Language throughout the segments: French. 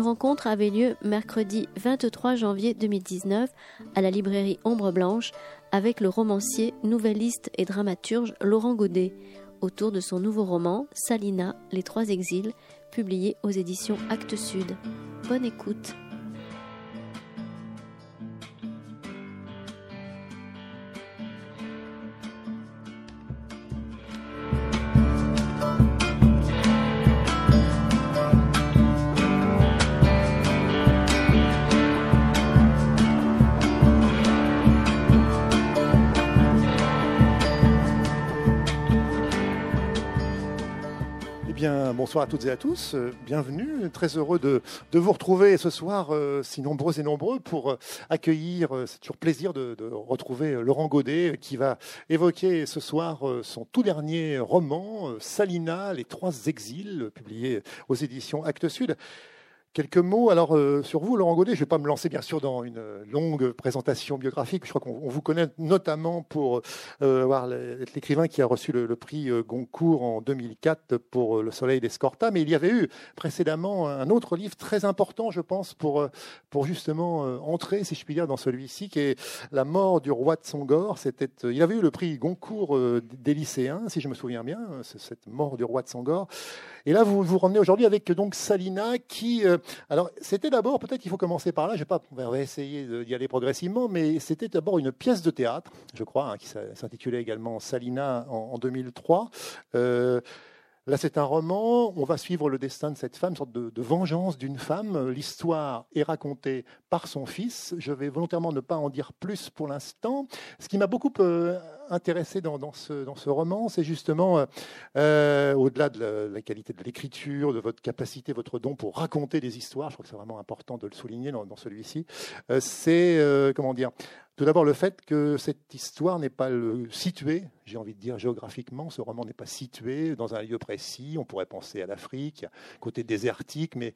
Une rencontre avait lieu mercredi 23 janvier 2019 à la librairie Ombre Blanche avec le romancier, nouvelliste et dramaturge Laurent Godet autour de son nouveau roman Salina, Les Trois Exils, publié aux éditions Actes Sud. Bonne écoute. Bonsoir à toutes et à tous. Euh, bienvenue. Très heureux de, vous retrouver ce soir, euh, si nombreux et nombreux, pour euh, accueillir. C'est toujours plaisir de, retrouver Laurent Godet qui va évoquer ce soir son tout dernier roman, Salina, Les Trois Exils, publié aux éditions Actes Sud. Quelques mots alors euh, sur vous, Laurent Godet. Je ne vais pas me lancer bien sûr dans une longue présentation biographique. Je crois qu'on vous connaît notamment pour euh, l'écrivain qui a reçu le, prix euh, Goncourt en 2004 pour Le Soleil d'Escorta. Mais il y avait eu précédemment un autre livre très important, je pense, pour, pour justement entrer, si je puis dire, dans celui-ci, qui est La mort du roi de Songor. C'était, il avait eu le prix Goncourt des lycéens, si je me souviens bien, cette mort du roi de Songor. Et là, vous vous ramenez aujourd'hui avec donc Salina qui alors, c'était d'abord, peut-être qu'il faut commencer par là, je vais pas, on va essayer d'y aller progressivement, mais c'était d'abord une pièce de théâtre, je crois, hein, qui s'intitulait également Salina en, 2003. Là, c'est un roman. On va suivre le destin de cette femme, une sorte de, vengeance d'une femme. L'histoire est racontée par son fils. Je vais volontairement ne pas en dire plus pour l'instant. Ce qui m'a beaucoup euh, intéressé dans, ce, dans, ce, roman, c'est justement, euh, euh, au-delà de la, qualité de l'écriture, de votre capacité, votre don pour raconter des histoires, je crois que c'est vraiment important de le souligner dans, celui-ci, c'est, comment dire, tout d'abord, le fait que cette histoire n'est pas située, j'ai envie de dire géographiquement, ce roman n'est pas situé dans un lieu précis. On pourrait penser à l'Afrique, côté désertique, mais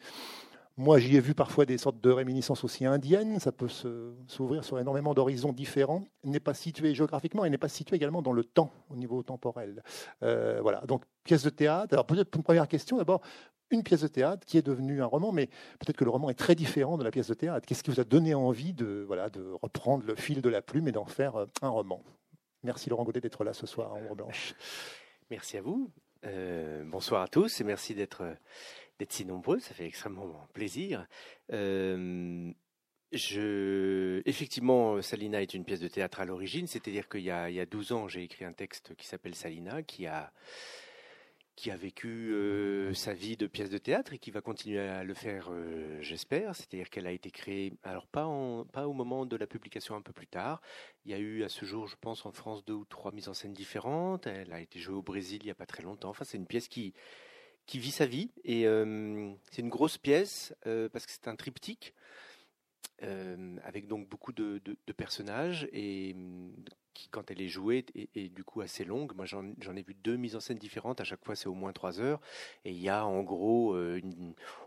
moi j'y ai vu parfois des sortes de réminiscences aussi indiennes. Ça peut s'ouvrir sur énormément d'horizons différents. N'est pas situé géographiquement, il n'est pas situé également dans le temps, au niveau temporel. Euh, voilà, donc pièce de théâtre. Alors peut-être une première question d'abord une pièce de théâtre qui est devenue un roman, mais peut-être que le roman est très différent de la pièce de théâtre. Qu'est-ce qui vous a donné envie de, voilà, de reprendre le fil de la plume et d'en faire euh, un roman? Merci Laurent Godet d'être là ce soir en Ombre Blanche. Merci à vous. Euh, bonsoir à tous et merci d'être d'être si nombreux. Ça fait extrêmement plaisir. Euh, je... Effectivement, Salina est une pièce de théâtre à l'origine, c'est-à-dire qu'il y, a 12 ans, j'ai écrit un texte qui s'appelle Salina, qui a qui a vécu euh, sa vie de pièce de théâtre et qui va continuer à le faire, euh, j'espère. C'est-à-dire qu'elle a été créée, alors pas, en, pas au moment de la publication, un peu plus tard. Il y a eu à ce jour, je pense, en France deux ou trois mises en scène différentes. Elle a été jouée au Brésil il n'y a pas très longtemps. Enfin, c'est une pièce qui, qui vit sa vie et euh, c'est une grosse pièce parce que c'est un triptyque. avec donc beaucoup de, de, de personnages et qui, quand elle est jouée, est, du coup assez longue. Moi, j'en ai vu deux mises en scène différentes. À chaque fois, c'est au moins trois heures. Et il y a en gros euh,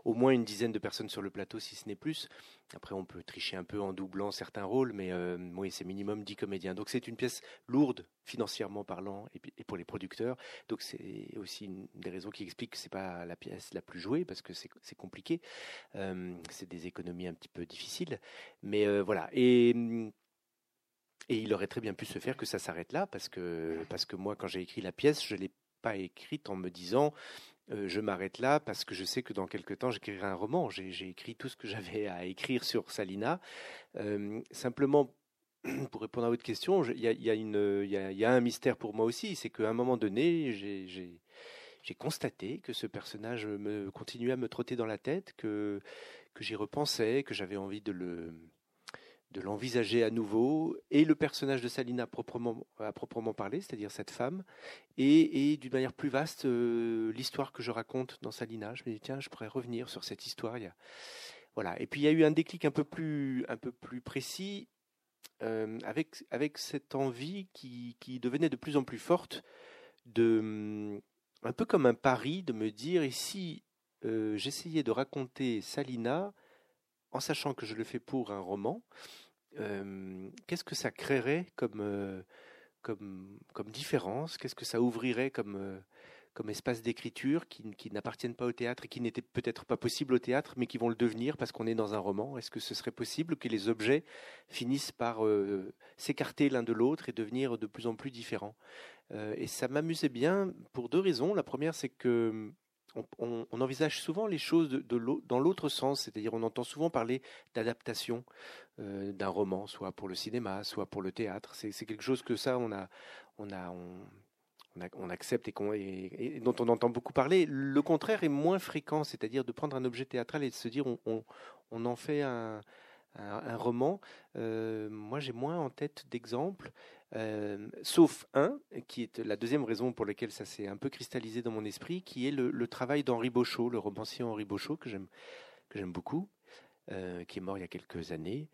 au moins une dizaine de personnes sur le plateau, si ce n'est plus. Après, on peut tricher un peu en doublant certains rôles, mais euh, oui, c'est minimum dix comédiens. Donc, c'est une pièce lourde, financièrement parlant, et, pour les producteurs. Donc, c'est aussi une des raisons qui explique que c'est pas la pièce la plus jouée, parce que c'est compliqué. Euh, c'est des économies un petit peu difficiles. Mais voilà. Et et il aurait très bien pu se faire que ça s'arrête là, parce que, parce que moi, quand j'ai écrit la pièce, je ne l'ai pas écrite en me disant euh, je m'arrête là parce que je sais que dans quelques temps j'écrirai un roman. J'ai écrit tout ce que j'avais à écrire sur Salina. Euh, simplement, pour répondre à votre question, il y a, y, a y, y a, un mystère pour moi aussi, c'est qu'à un moment donné, j'ai constaté que ce personnage me continuait à me trotter dans la tête, que, que j'y repensais, que j'avais envie de le, de l'envisager à nouveau, et le personnage de Salina proprement, à proprement parler, c'est-à-dire cette femme, et, d'une manière plus vaste, euh, l'histoire que je raconte dans Salina. Je me dis, tiens, je pourrais revenir sur cette histoire. Voilà. Et puis il y a eu un déclic un peu plus, un peu plus précis, euh, avec, avec cette envie qui, qui, devenait de plus en plus forte, de, un peu comme un pari, de me dire, ici, euh, j'essayais de raconter Salina, en sachant que je le fais pour un roman, euh, qu'est-ce que ça créerait comme, euh, comme, comme différence? Qu'est-ce que ça ouvrirait comme, euh, comme espace d'écriture qui, qui n'appartiennent pas au théâtre et qui n'étaient peut-être pas possibles au théâtre, mais qui vont le devenir parce qu'on est dans un roman? Est-ce que ce serait possible que les objets finissent par s'écarter l'un de l'autre et devenir de plus en plus différents? Et ça m'amusait bien pour deux raisons. La première, c'est que on, envisage souvent les choses dans l'autre sens, c'est-à-dire on entend souvent parler d'adaptation euh, d'un roman, soit pour le cinéma, soit pour le théâtre. C'est quelque chose que ça, on a, on, accepte et, dont on entend beaucoup parler. Le contraire est moins fréquent, c'est-à-dire de prendre un objet théâtral et de se dire on, en fait un, roman. Euh, moi, j'ai moins en tête d'exemples, euh, sauf un, qui est la deuxième raison pour laquelle ça s'est un peu cristallisé dans mon esprit, qui est le, travail d'Henri Beauchot, le romancier Henri Beauchot, que j'aime beaucoup, euh, qui est mort il y a quelques années.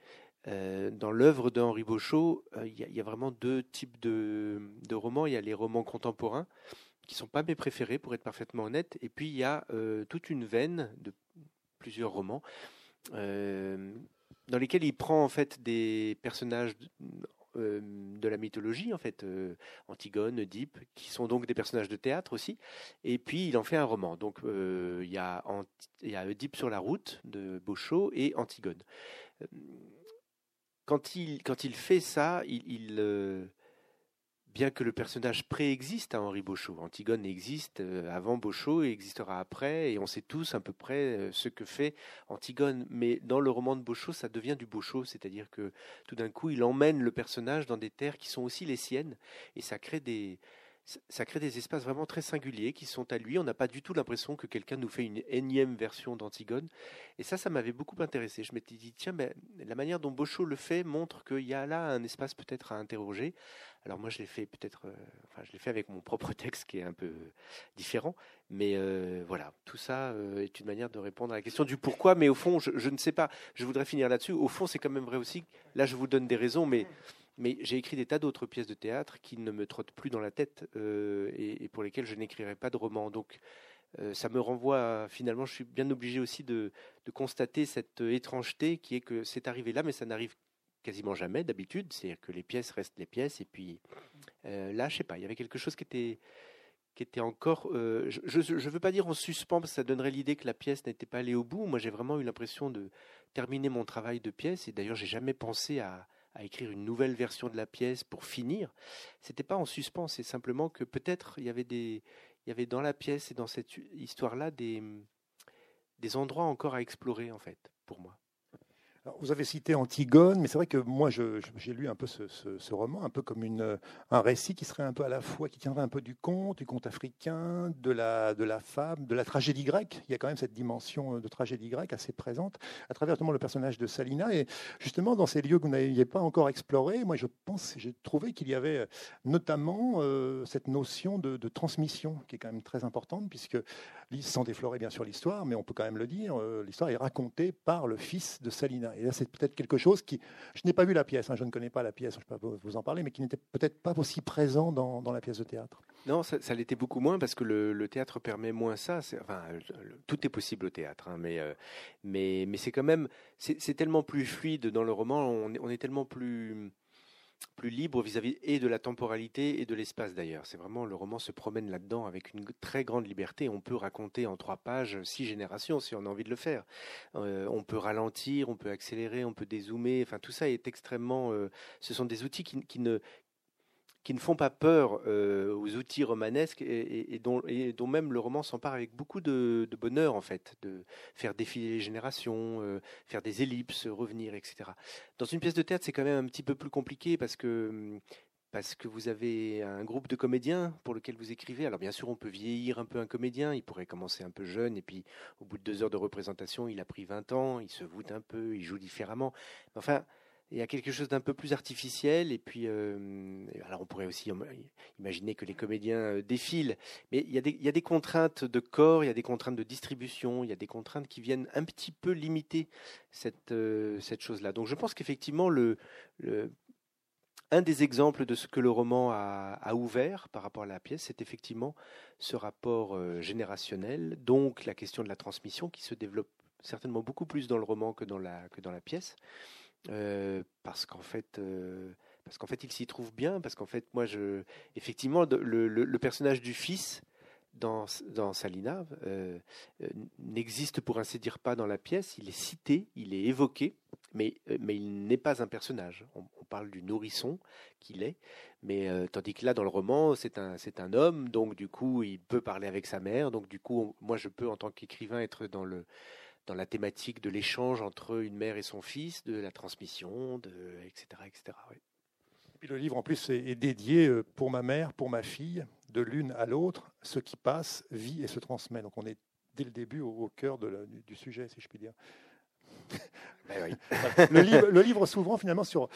Euh, dans l'œuvre d'Henri euh, il y, a vraiment deux types de, romans. Il y a les romans contemporains, qui sont pas mes préférés, pour être parfaitement honnête. Et puis il y a toute une veine de plusieurs romans dans lesquels il prend en fait des personnages de la mythologie, en fait, Antigone, Oedipe, qui sont donc des personnages de théâtre aussi. Et puis il en fait un roman. Donc il y a y Oedipe sur la route de Beauchot et Antigone quand il, quand il fait ça, il, euh, bien que le personnage préexiste à Henri Beauchot, Antigone existe euh, avant Beauchot et existera après, et on sait tous à peu près euh, ce que fait Antigone. Mais dans le roman de Beauchot, ça devient du Beauchot, c'est-à-dire que tout d'un coup, il emmène le personnage dans des terres qui sont aussi les siennes, et ça crée des, ça crée des espaces vraiment très singuliers qui sont à lui. On n'a pas du tout l'impression que quelqu'un nous fait une énième version d'Antigone. Et ça, ça m'avait beaucoup intéressé. Je m'étais dit, tiens, ben, la manière dont Beauchot le fait montre qu'il y a là un espace peut-être à interroger. Alors moi, je l'ai fait peut-être, euh, enfin, je l'ai fait avec mon propre texte qui est un peu différent. Mais euh, voilà, tout ça euh, est une manière de répondre à la question du pourquoi. Mais au fond, je, ne sais pas. Je voudrais finir là-dessus. Au fond, c'est quand même vrai aussi. Là, je vous donne des raisons, mais mais j'ai écrit des tas d'autres pièces de théâtre qui ne me trottent plus dans la tête et, pour lesquelles je n'écrirai pas de roman. Donc ça me renvoie, finalement, je suis bien obligé aussi de, constater cette étrangeté qui est que c'est arrivé là, mais ça n'arrive quasiment jamais d'habitude. C'est-à-dire que les pièces restent les pièces. Et puis euh, là, je sais pas, il y avait quelque chose qui était qui était encore, je ne veux pas dire en suspens, parce que ça donnerait l'idée que la pièce n'était pas allée au bout. Moi, j'ai vraiment eu l'impression de terminer mon travail de pièce, et d'ailleurs, j'ai jamais pensé à, à écrire une nouvelle version de la pièce pour finir. C'était pas en suspens, c'est simplement que peut-être il y avait des, il y avait dans la pièce et dans cette histoire-là des, des endroits encore à explorer en fait pour moi vous avez cité Antigone, mais c'est vrai que moi, j'ai lu un peu ce, roman, un peu comme un récit qui serait un peu à la fois, qui tiendrait un peu du conte, du conte africain, de la, de la fable, de la tragédie grecque. Il y a quand même cette dimension de tragédie grecque assez présente à travers le personnage de Salina. Et justement, dans ces lieux que vous n'aviez pas encore explorés, moi, je pense, j'ai trouvé qu'il y avait notamment euh, cette notion de, transmission qui est quand même très importante, puisque sans déflorer bien sûr l'histoire, mais on peut quand même le dire, euh, l'histoire est racontée par le fils de Salina. Et là, c'est peut-être quelque chose qui. Je n'ai pas vu la pièce, hein, je ne connais pas la pièce, je ne peux pas vous en parler, mais qui n'était peut-être pas aussi présent dans, la pièce de théâtre. Non, ça, l'était beaucoup moins parce que le, théâtre permet moins ça. Enfin, tout est possible au théâtre, hein, mais, euh, mais, mais c'est quand même. C'est tellement plus fluide dans le roman, on, on est tellement plus plus libre vis-à-vis et de la temporalité et de l'espace d'ailleurs. C'est vraiment le roman se promène là-dedans avec une très grande liberté. On peut raconter en trois pages six générations si on a envie de le faire. Euh, on peut ralentir, on peut accélérer, on peut dézoomer. Enfin, tout ça est extrêmement. Euh, ce sont des outils qui, qui ne qui ne font pas peur euh, aux outils romanesques et, dont, même le roman s'empare avec beaucoup de, bonheur en fait, de faire défiler les générations, euh, faire des ellipses, revenir, etc. Dans une pièce de théâtre, c'est quand même un petit peu plus compliqué parce que parce que vous avez un groupe de comédiens pour lequel vous écrivez. Alors bien sûr, on peut vieillir un peu un comédien, il pourrait commencer un peu jeune, et puis au bout de deux heures de représentation, il a pris 20 ans, il se voûte un peu, il joue différemment. Enfin, il y a quelque chose d'un peu plus artificiel. Et puis, euh, alors on pourrait aussi imaginer que les comédiens euh, défilent, mais il y, a des, contraintes de corps, il y a des contraintes de distribution, il y a des contraintes qui viennent un petit peu limiter cette, euh, chose-là. Donc je pense qu'effectivement, le, un des exemples de ce que le roman a, ouvert par rapport à la pièce, c'est effectivement ce rapport générationnel, donc la question de la transmission qui se développe certainement beaucoup plus dans le roman que dans la pièce. Euh, parce qu'en fait, euh, parce qu'en fait, il s'y trouve bien. Parce qu'en fait, moi, je, effectivement, le, personnage du fils dans, dans Salina euh, n'existe pour ainsi dire pas dans la pièce. Il est cité, il est évoqué, mais, mais il n'est pas un personnage. On, parle du nourrisson qu'il est, mais tandis que là, dans le roman, c'est un, c'est un homme, donc du coup, il peut parler avec sa mère. Donc du coup, moi, je peux, en tant qu'écrivain, être dans le dans la thématique de l'échange entre une mère et son fils, de la transmission, de, etc. etc. Et puis le livre, en plus, est dédié pour ma mère, pour ma fille, de l'une à l'autre, ce qui passe, vit et se transmet. Donc on est dès le début au, cœur du, sujet, si je puis dire. Ben le, livre, s'ouvrant finalement sur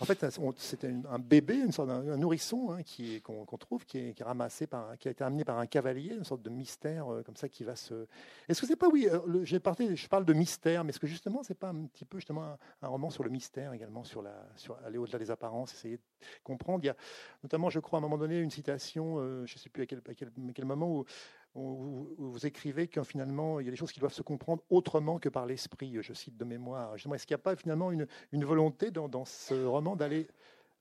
en fait, c'était un bébé, une sorte d'un nourrisson hein, qui qu'on trouve, qui est, ramassé par, qui a été amené par un cavalier, une sorte de mystère euh, comme ça qui va se. Est-ce que c'est pas oui euh, J'ai parlé, je parle de mystère, mais est-ce que justement c'est pas un petit peu justement un, roman sur le mystère également, sur la, sur aller au-delà des apparences, essayer de comprendre? Il y a notamment, je crois, à un moment donné, une citation, euh, je ne sais plus à quel, à quel moment où vous écrivez que finalement, il y a des choses qui doivent se comprendre autrement que par l'esprit, je cite de mémoire. Est-ce qu'il n'y a pas finalement une, volonté dans, ce roman d'aller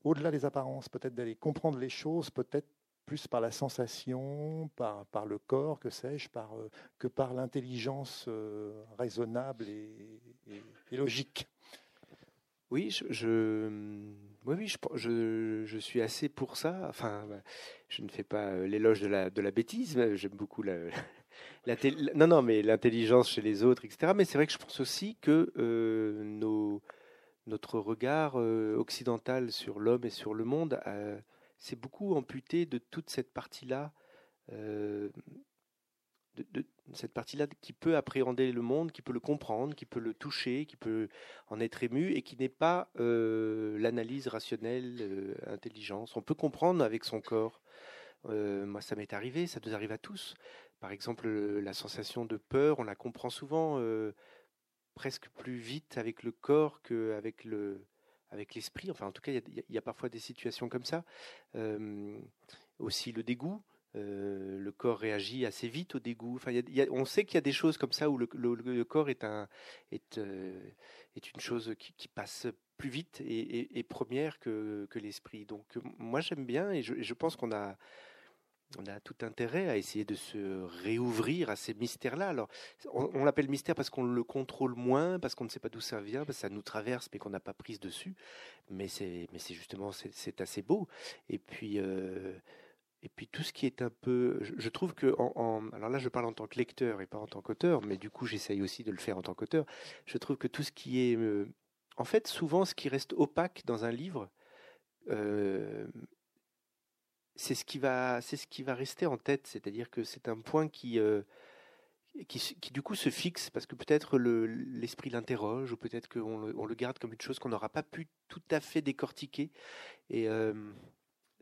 au-delà des apparences, peut-être d'aller comprendre les choses, peut-être plus par la sensation, par, par le corps, que sais-je, par, euh, que par l'intelligence euh, raisonnable et, logique? Oui, je oui, oui, je, je, suis assez pour ça. Enfin, bah, je ne fais pas euh, l'éloge de la, de la bêtise, j'aime beaucoup la, non, non, mais l'intelligence chez les autres, etc. Mais c'est vrai que je pense aussi que euh, nos, notre regard euh, occidental sur l'homme et sur le monde s'est beaucoup amputé de toute cette partie-là de, cette partie-là qui peut appréhender le monde, qui peut le comprendre, qui peut le toucher, qui peut en être ému et qui n'est pas euh, l'analyse rationnelle, euh, intelligence. On peut comprendre avec son corps. Euh, moi, ça m'est arrivé, ça nous arrive à tous. Par exemple, la sensation de peur, on la comprend souvent presque plus vite avec le corps qu'avec le avec l'esprit. Enfin, en tout cas, il y, a parfois des situations comme ça. aussi le dégoût. Euh, le corps réagit assez vite au dégoût. Enfin, on sait qu'il y a des choses comme ça où le, corps euh, est une chose qui, passe plus vite et, première que, l'esprit. Donc moi j'aime bien et je, pense qu'on a, tout intérêt à essayer de se réouvrir à ces mystères-là. Alors, on, l'appelle mystère parce qu'on le contrôle moins, parce qu'on ne sait pas d'où ça vient, parce que ça nous traverse, mais qu'on n'a pas prise dessus. Mais c'est, mais c'est justement, c'est, assez beau. Et puis, euh, et puis tout ce qui est un peu, je, trouve que, en, alors là je parle en tant que lecteur et pas en tant qu'auteur, mais du coup j'essaye aussi de le faire en tant qu'auteur. Je trouve que tout ce qui est, euh, en fait, souvent ce qui reste opaque dans un livre, euh, c'est ce qui va, c'est ce qui va rester en tête. C'est-à-dire que c'est un point qui, euh, qui, qui, du coup se fixe parce que peut-être l'esprit l'interroge ou peut-être qu'on le, on le garde comme une chose qu'on n'aura pas pu tout à fait décortiquer. Et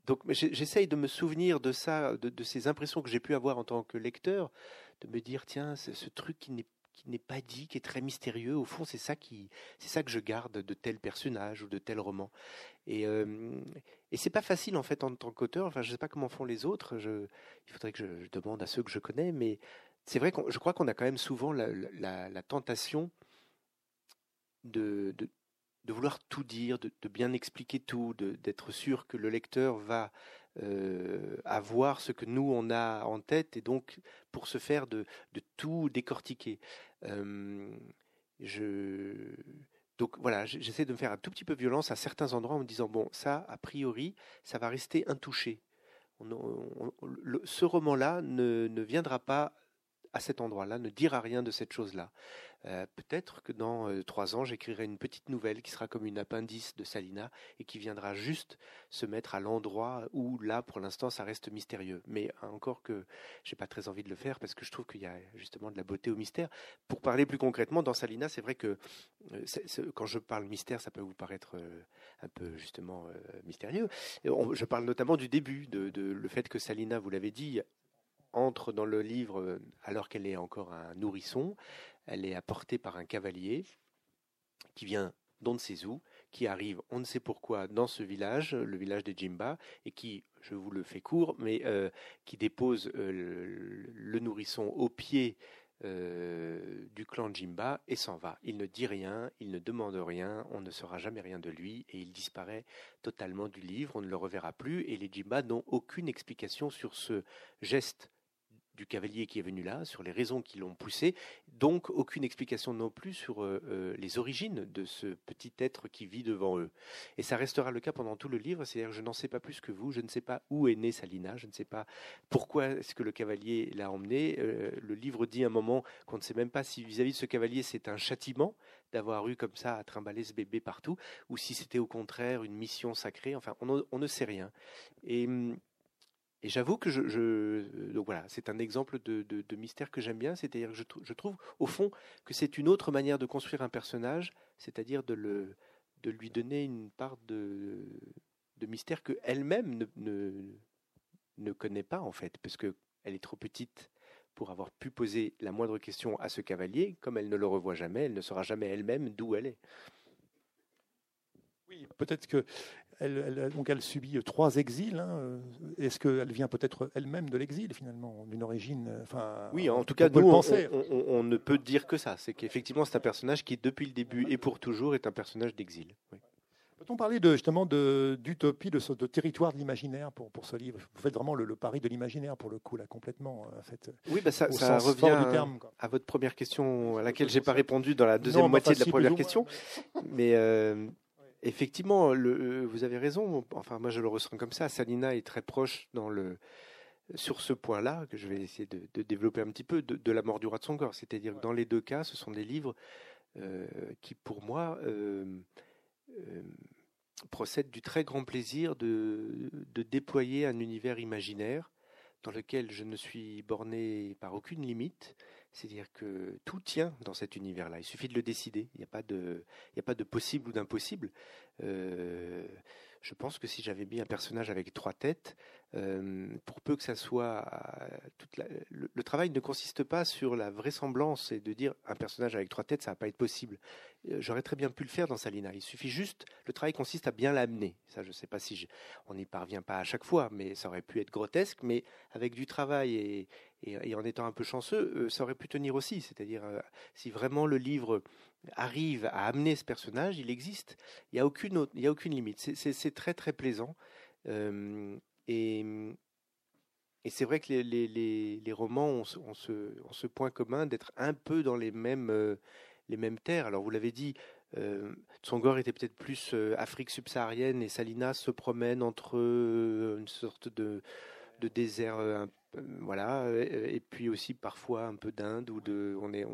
donc j'essaye de me souvenir de ça, de, ces impressions que j'ai pu avoir en tant que lecteur, de me dire tiens, ce truc qui n'est pas dit, qui est très mystérieux. Au fond, c'est ça qui, c'est ça que je garde de tel personnage ou de tel roman. Et euh, et c'est pas facile en fait en tant qu'auteur. Enfin, je sais pas comment font les autres. Il faudrait que je, demande à ceux que je connais, mais c'est vrai que je crois qu'on a quand même souvent la, tentation de, de vouloir tout dire, de, bien expliquer tout, d'être sûr que le lecteur va euh, avoir ce que nous on a en tête et donc pour se faire de, tout décortiquer. Euh, je donc voilà, j'essaie de me faire un tout petit peu violence à certains endroits en me disant bon ça a priori ça va rester intouché. ce roman-là ne, ne viendra pas à cet endroit-là, ne dira rien de cette chose-là. Euh, peut-être que dans euh, trois ans, j'écrirai une petite nouvelle qui sera comme une appendice de Salina et qui viendra juste se mettre à l'endroit où là, pour l'instant, ça reste mystérieux. Mais encore que j'ai pas très envie de le faire parce que je trouve qu'il y a justement de la beauté au mystère. Pour parler plus concrètement, dans Salina, c'est vrai que euh, quand je parle mystère, ça peut vous paraître un peu justement mystérieux. je parle notamment du début, de, de le fait que Salina, vous l'avez dit, entre dans le livre alors qu'elle est encore un nourrisson. Elle est apportée par un cavalier qui vient d'on ne sait où, qui arrive on ne sait pourquoi dans ce village, le village des Jimba, et qui, je vous le fais court, mais euh, qui dépose euh, le, nourrisson au pied euh, du clan Jimba et s'en va. Il ne dit rien, il ne demande rien, on ne saura jamais rien de lui et il disparaît totalement du livre, on ne le reverra plus et les Jimba n'ont aucune explication sur ce geste du cavalier qui est venu là, sur les raisons qui l'ont poussé, donc aucune explication non plus sur euh, euh, les origines de ce petit être qui vit devant eux. Et ça restera le cas pendant tout le livre, c'est-à-dire je n'en sais pas plus que vous, je ne sais pas où est née Salina, je ne sais pas pourquoi est-ce que le cavalier l'a emmené. Euh, le livre dit un moment qu'on ne sait même pas si vis-à-vis de ce cavalier c'est un châtiment d'avoir eu comme ça à trimballer ce bébé partout, ou si c'était au contraire une mission sacrée, enfin on, on ne sait rien. Et hum, et j'avoue que je, donc voilà, c'est un exemple de, mystère que j'aime bien, c'est-à-dire que je, trouve au fond que c'est une autre manière de construire un personnage, c'est-à-dire de lui donner une part de, mystère que elle-même ne, connaît pas en fait, parce que elle est trop petite pour avoir pu poser la moindre question à ce cavalier, comme elle ne le revoit jamais, elle ne saura jamais elle-même d'où elle est. Oui, peut-être que elle, donc elle subit trois exils. Hein. Est-ce qu'elle vient peut-être elle-même de l'exil finalement, d'une origine enfin, Oui, en tout cas, nous, on, on, ne peut dire que ça. C'est qu'effectivement, c'est un personnage qui, depuis le début et pour toujours, est un personnage d'exil. Peut-on parler de, justement d'utopie, de, de, territoire de l'imaginaire pour, pour ce livre? Vous faites vraiment le, pari de l'imaginaire pour le coup, là, complètement. Fait, oui, bah ça, revient terme, à votre première question, à laquelle je n'ai pas répondu dans la deuxième moitié de la première question. Mais euh, Effectivement, le, euh, vous avez raison. Enfin, moi, je le ressens comme ça. Salina est très proche dans le, sur ce point-là, que je vais essayer de, développer un petit peu, de, la mort du roi de son corps. C'est-à-dire que dans les deux cas, ce sont des livres euh, qui, pour moi, euh, procèdent du très grand plaisir de, déployer un univers imaginaire dans lequel je ne suis borné par aucune limite, c'est-à-dire que tout tient dans cet univers-là. Il suffit de le décider. Il n'y a pas de, a pas de possible ou d'impossible. Euh, je pense que si j'avais mis un personnage avec trois têtes, euh, pour peu que ça soit toute le, travail ne consiste pas sur la vraisemblance et de dire un personnage avec trois têtes, ça va pas être possible. Euh, j'aurais très bien pu le faire dans Salina. Il suffit juste, le travail consiste à bien l'amener. Ça, je ne sais pas si on n'y parvient pas à chaque fois, mais ça aurait pu être grotesque. Mais avec du travail et, et, en étant un peu chanceux, euh, ça aurait pu tenir aussi. C'est-à-dire, si vraiment le livre arrive à amener ce personnage, il existe. Il n'y a aucune a aucune limite. C'est très très plaisant. Et, c'est vrai que les, romans ont, ce, point commun d'être un peu dans les mêmes, euh, les mêmes terres. Alors vous l'avez dit, euh, Tsongor était peut-être plus euh, Afrique subsaharienne et Salinas se promène entre euh, une sorte de, désert, voilà, et, puis aussi parfois un peu d'Inde ou de, on est,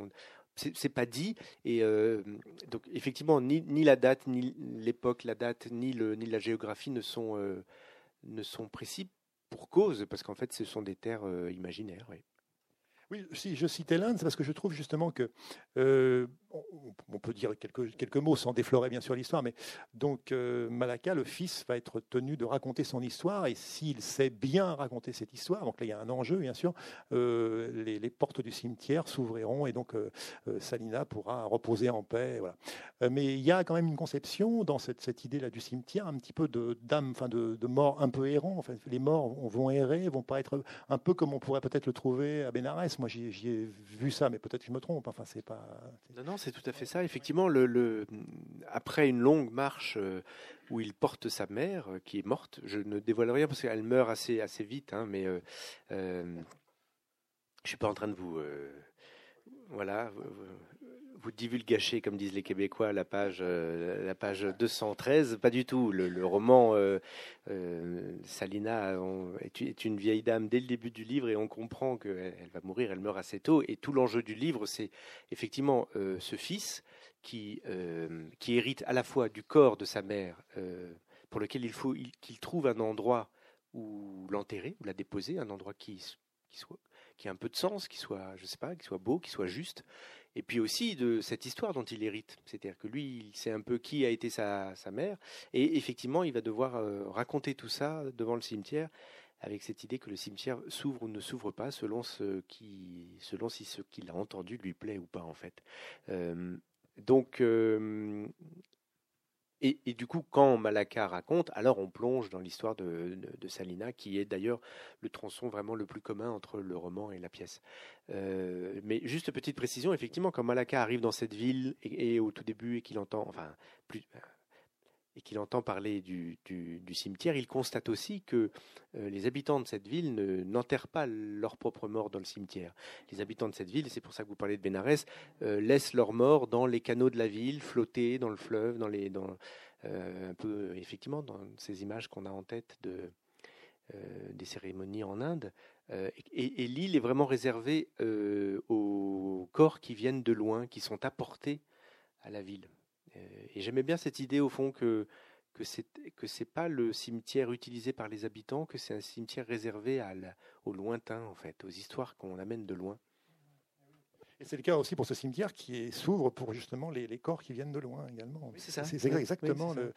c'est pas dit et donc effectivement ni, ni la date ni l'époque la date ni le ni la géographie ne sont ne sont précis pour cause, parce qu'en fait, ce sont des terres euh, imaginaires. Oui. Oui, si je citais l'Inde, c'est parce que je trouve justement que euh, on peut dire quelques, quelques mots sans déflorer bien sûr l'histoire, mais donc euh, Malaka, le fils, va être tenu de raconter son histoire, et s'il sait bien raconter cette histoire, donc là il y a un enjeu bien sûr, euh, les, portes du cimetière s'ouvriront et donc euh, Salina pourra reposer en paix. Voilà. mais il y a quand même une conception dans cette, cette idée-là du cimetière, un petit peu de d'âme, enfin de, de, mort un peu errant. Enfin, les morts vont errer, vont pas être un peu comme on pourrait peut-être le trouver à Benares. Moi j'y ai vu ça, mais peut-être que je me trompe. Enfin c'est pas. C'est tout à fait ça. Effectivement, après une longue marche euh, où il porte sa mère, euh, qui est morte, je ne dévoile rien parce qu'elle meurt assez, assez vite, hein, mais euh, je suis pas en train de vous. voilà vous divulgachez, comme disent les Québécois, la page, euh, la page 213. Pas du tout. Le, roman euh, euh, Salina est, une vieille dame dès le début du livre et on comprend qu'elle elle va mourir, elle meurt assez tôt. Et tout l'enjeu du livre, c'est effectivement ce fils qui, qui hérite à la fois du corps de sa mère, pour lequel il faut qu'il trouve un endroit où l'enterrer, où la déposer, un endroit qui, qui soit qui ait un peu de sens, qui soit, je sais pas, qui soit beau, qui soit juste, et puis aussi de cette histoire dont il hérite. C'est-à-dire que lui, il sait un peu qui a été sa, mère, et effectivement, il va devoir euh, raconter tout ça devant le cimetière, avec cette idée que le cimetière s'ouvre ou ne s'ouvre pas selon ce qui, selon si ce qu'il a entendu lui plaît ou pas en fait. Euh, donc euh, et, du coup, quand Malaka raconte, alors on plonge dans l'histoire de, Salina, qui est d'ailleurs le tronçon vraiment le plus commun entre le roman et la pièce. Euh, mais juste petite précision, effectivement, quand Malaka arrive dans cette ville et, au tout début et qu'il entend, enfin, plus, et qu'il entend parler du, cimetière, il constate aussi que euh, les habitants de cette ville n'enterrent pas leurs propres morts dans le cimetière. Les habitants de cette ville, c'est pour ça que vous parlez de Bénarès, euh, laissent leurs morts dans les canaux de la ville, flotter dans le fleuve, dans les, dans, un peu effectivement dans ces images qu'on a en tête de, des cérémonies en Inde. et l'île est vraiment réservée aux corps qui viennent de loin, qui sont apportés à la ville. Euh, et j'aimais bien cette idée au fond que que c'est que c'est pas le cimetière utilisé par les habitants, que c'est un cimetière réservé à au lointain en fait, aux histoires qu'on amène de loin. Et c'est le cas aussi pour ce cimetière qui s'ouvre pour justement les, les, corps qui viennent de loin également. c'est ça. C'est exactement le.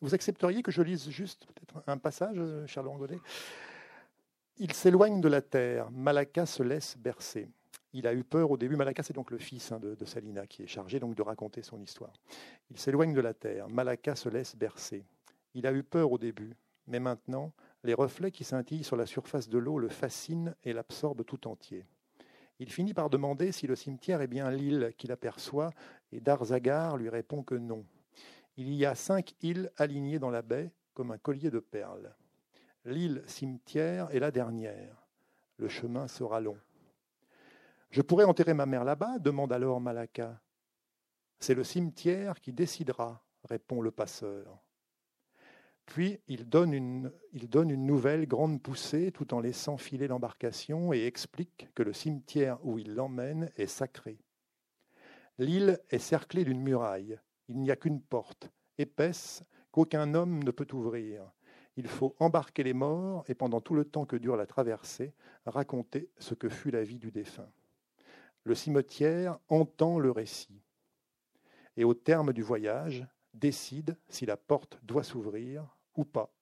Vous accepteriez que je lise juste peut-être un passage, Charles Angodet Il s'éloigne de la terre, Malaka se laisse bercer il a eu peur au début. Malaka, c'est donc le fils hein, de, Salina qui est chargé donc de raconter son histoire. Il s'éloigne de la terre. Malaka se laisse bercer. Il a eu peur au début, mais maintenant, les reflets qui scintillent sur la surface de l'eau le fascinent et l'absorbent tout entier. Il finit par demander si le cimetière est bien l'île qu'il aperçoit, et Darzagar lui répond que non. Il y a cinq îles alignées dans la baie comme un collier de perles. L'île cimetière est la dernière. Le chemin sera long. Je pourrais enterrer ma mère là-bas demande alors Malaka. C'est le cimetière qui décidera, répond le passeur. Puis il donne, une, il donne une nouvelle grande poussée tout en laissant filer l'embarcation et explique que le cimetière où il l'emmène est sacré. L'île est cerclée d'une muraille. Il n'y a qu'une porte, épaisse, qu'aucun homme ne peut ouvrir. Il faut embarquer les morts et pendant tout le temps que dure la traversée, raconter ce que fut la vie du défunt le cimetière entend le récit et au terme du voyage décide si la porte doit s'ouvrir ou pas.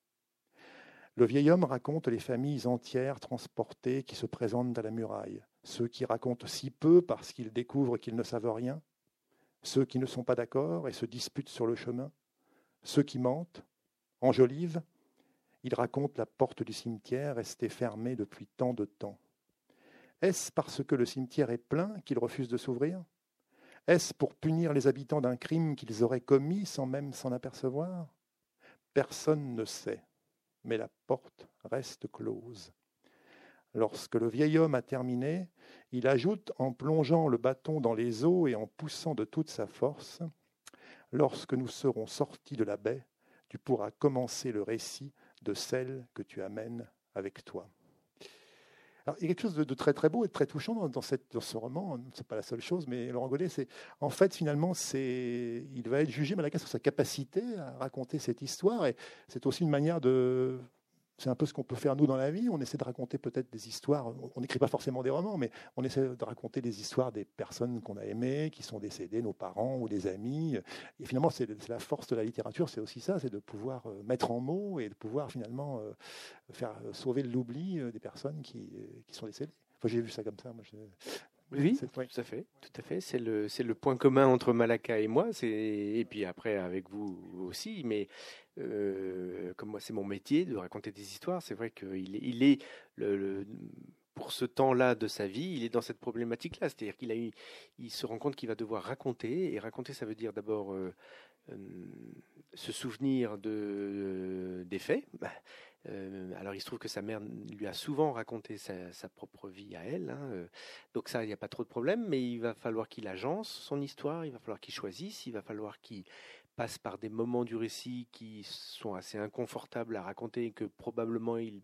Le vieil homme raconte les familles entières transportées qui se présentent à la muraille, ceux qui racontent si peu parce qu'ils découvrent qu'ils ne savent rien, ceux qui ne sont pas d'accord et se disputent sur le chemin, ceux qui mentent, enjolivent. Il raconte la porte du cimetière restée fermée depuis tant de temps. Est-ce parce que le cimetière est plein qu'il refuse de s'ouvrir? Est-ce pour punir les habitants d'un crime qu'ils auraient commis sans même s'en apercevoir? Personne ne sait, mais la porte reste close. Lorsque le vieil homme a terminé, il ajoute en plongeant le bâton dans les eaux et en poussant de toute sa force, Lorsque nous serons sortis de la baie, tu pourras commencer le récit de celle que tu amènes avec toi il y a quelque chose de, très très beau et de très touchant dans, cette, dans ce roman. Pas la seule chose, mais Laurent Godet, c'est en fait finalement, c'est il va être jugé Malaka sur sa capacité à raconter cette histoire et c'est aussi une manière de c'est un peu ce qu'on peut faire nous dans la vie. On essaie de raconter peut-être des histoires. On n'écrit pas forcément des romans, mais on essaie de raconter des histoires des personnes qu'on a aimées, qui sont décédées, nos parents ou des amis. Et finalement, c'est la force de la littérature, c'est aussi ça, c'est de pouvoir euh, mettre en mots et de pouvoir finalement euh, faire sauver l'oubli euh, des personnes qui, qui sont décédées. Enfin, j'ai vu ça comme ça. Moi, oui, tout à fait, tout à fait. C'est le, c'est le point commun entre Malaka et moi. C'est et puis après avec vous aussi. Mais euh, comme moi, c'est mon métier de raconter des histoires. C'est vrai qu'il est, il est le, pour ce temps-là de sa vie, il est dans cette problématique-là. C'est-à-dire qu'il a eu, il se rend compte qu'il va devoir raconter. Et raconter, ça veut dire d'abord euh, euh, se souvenir de, des faits. Bah, euh, alors il se trouve que sa mère lui a souvent raconté sa, propre vie à elle, hein, euh, donc ça il n'y a pas trop de problème, mais il va falloir qu'il agence son histoire, il va falloir qu'il choisisse, il va falloir qu'il passe par des moments du récit qui sont assez inconfortables à raconter et que probablement il,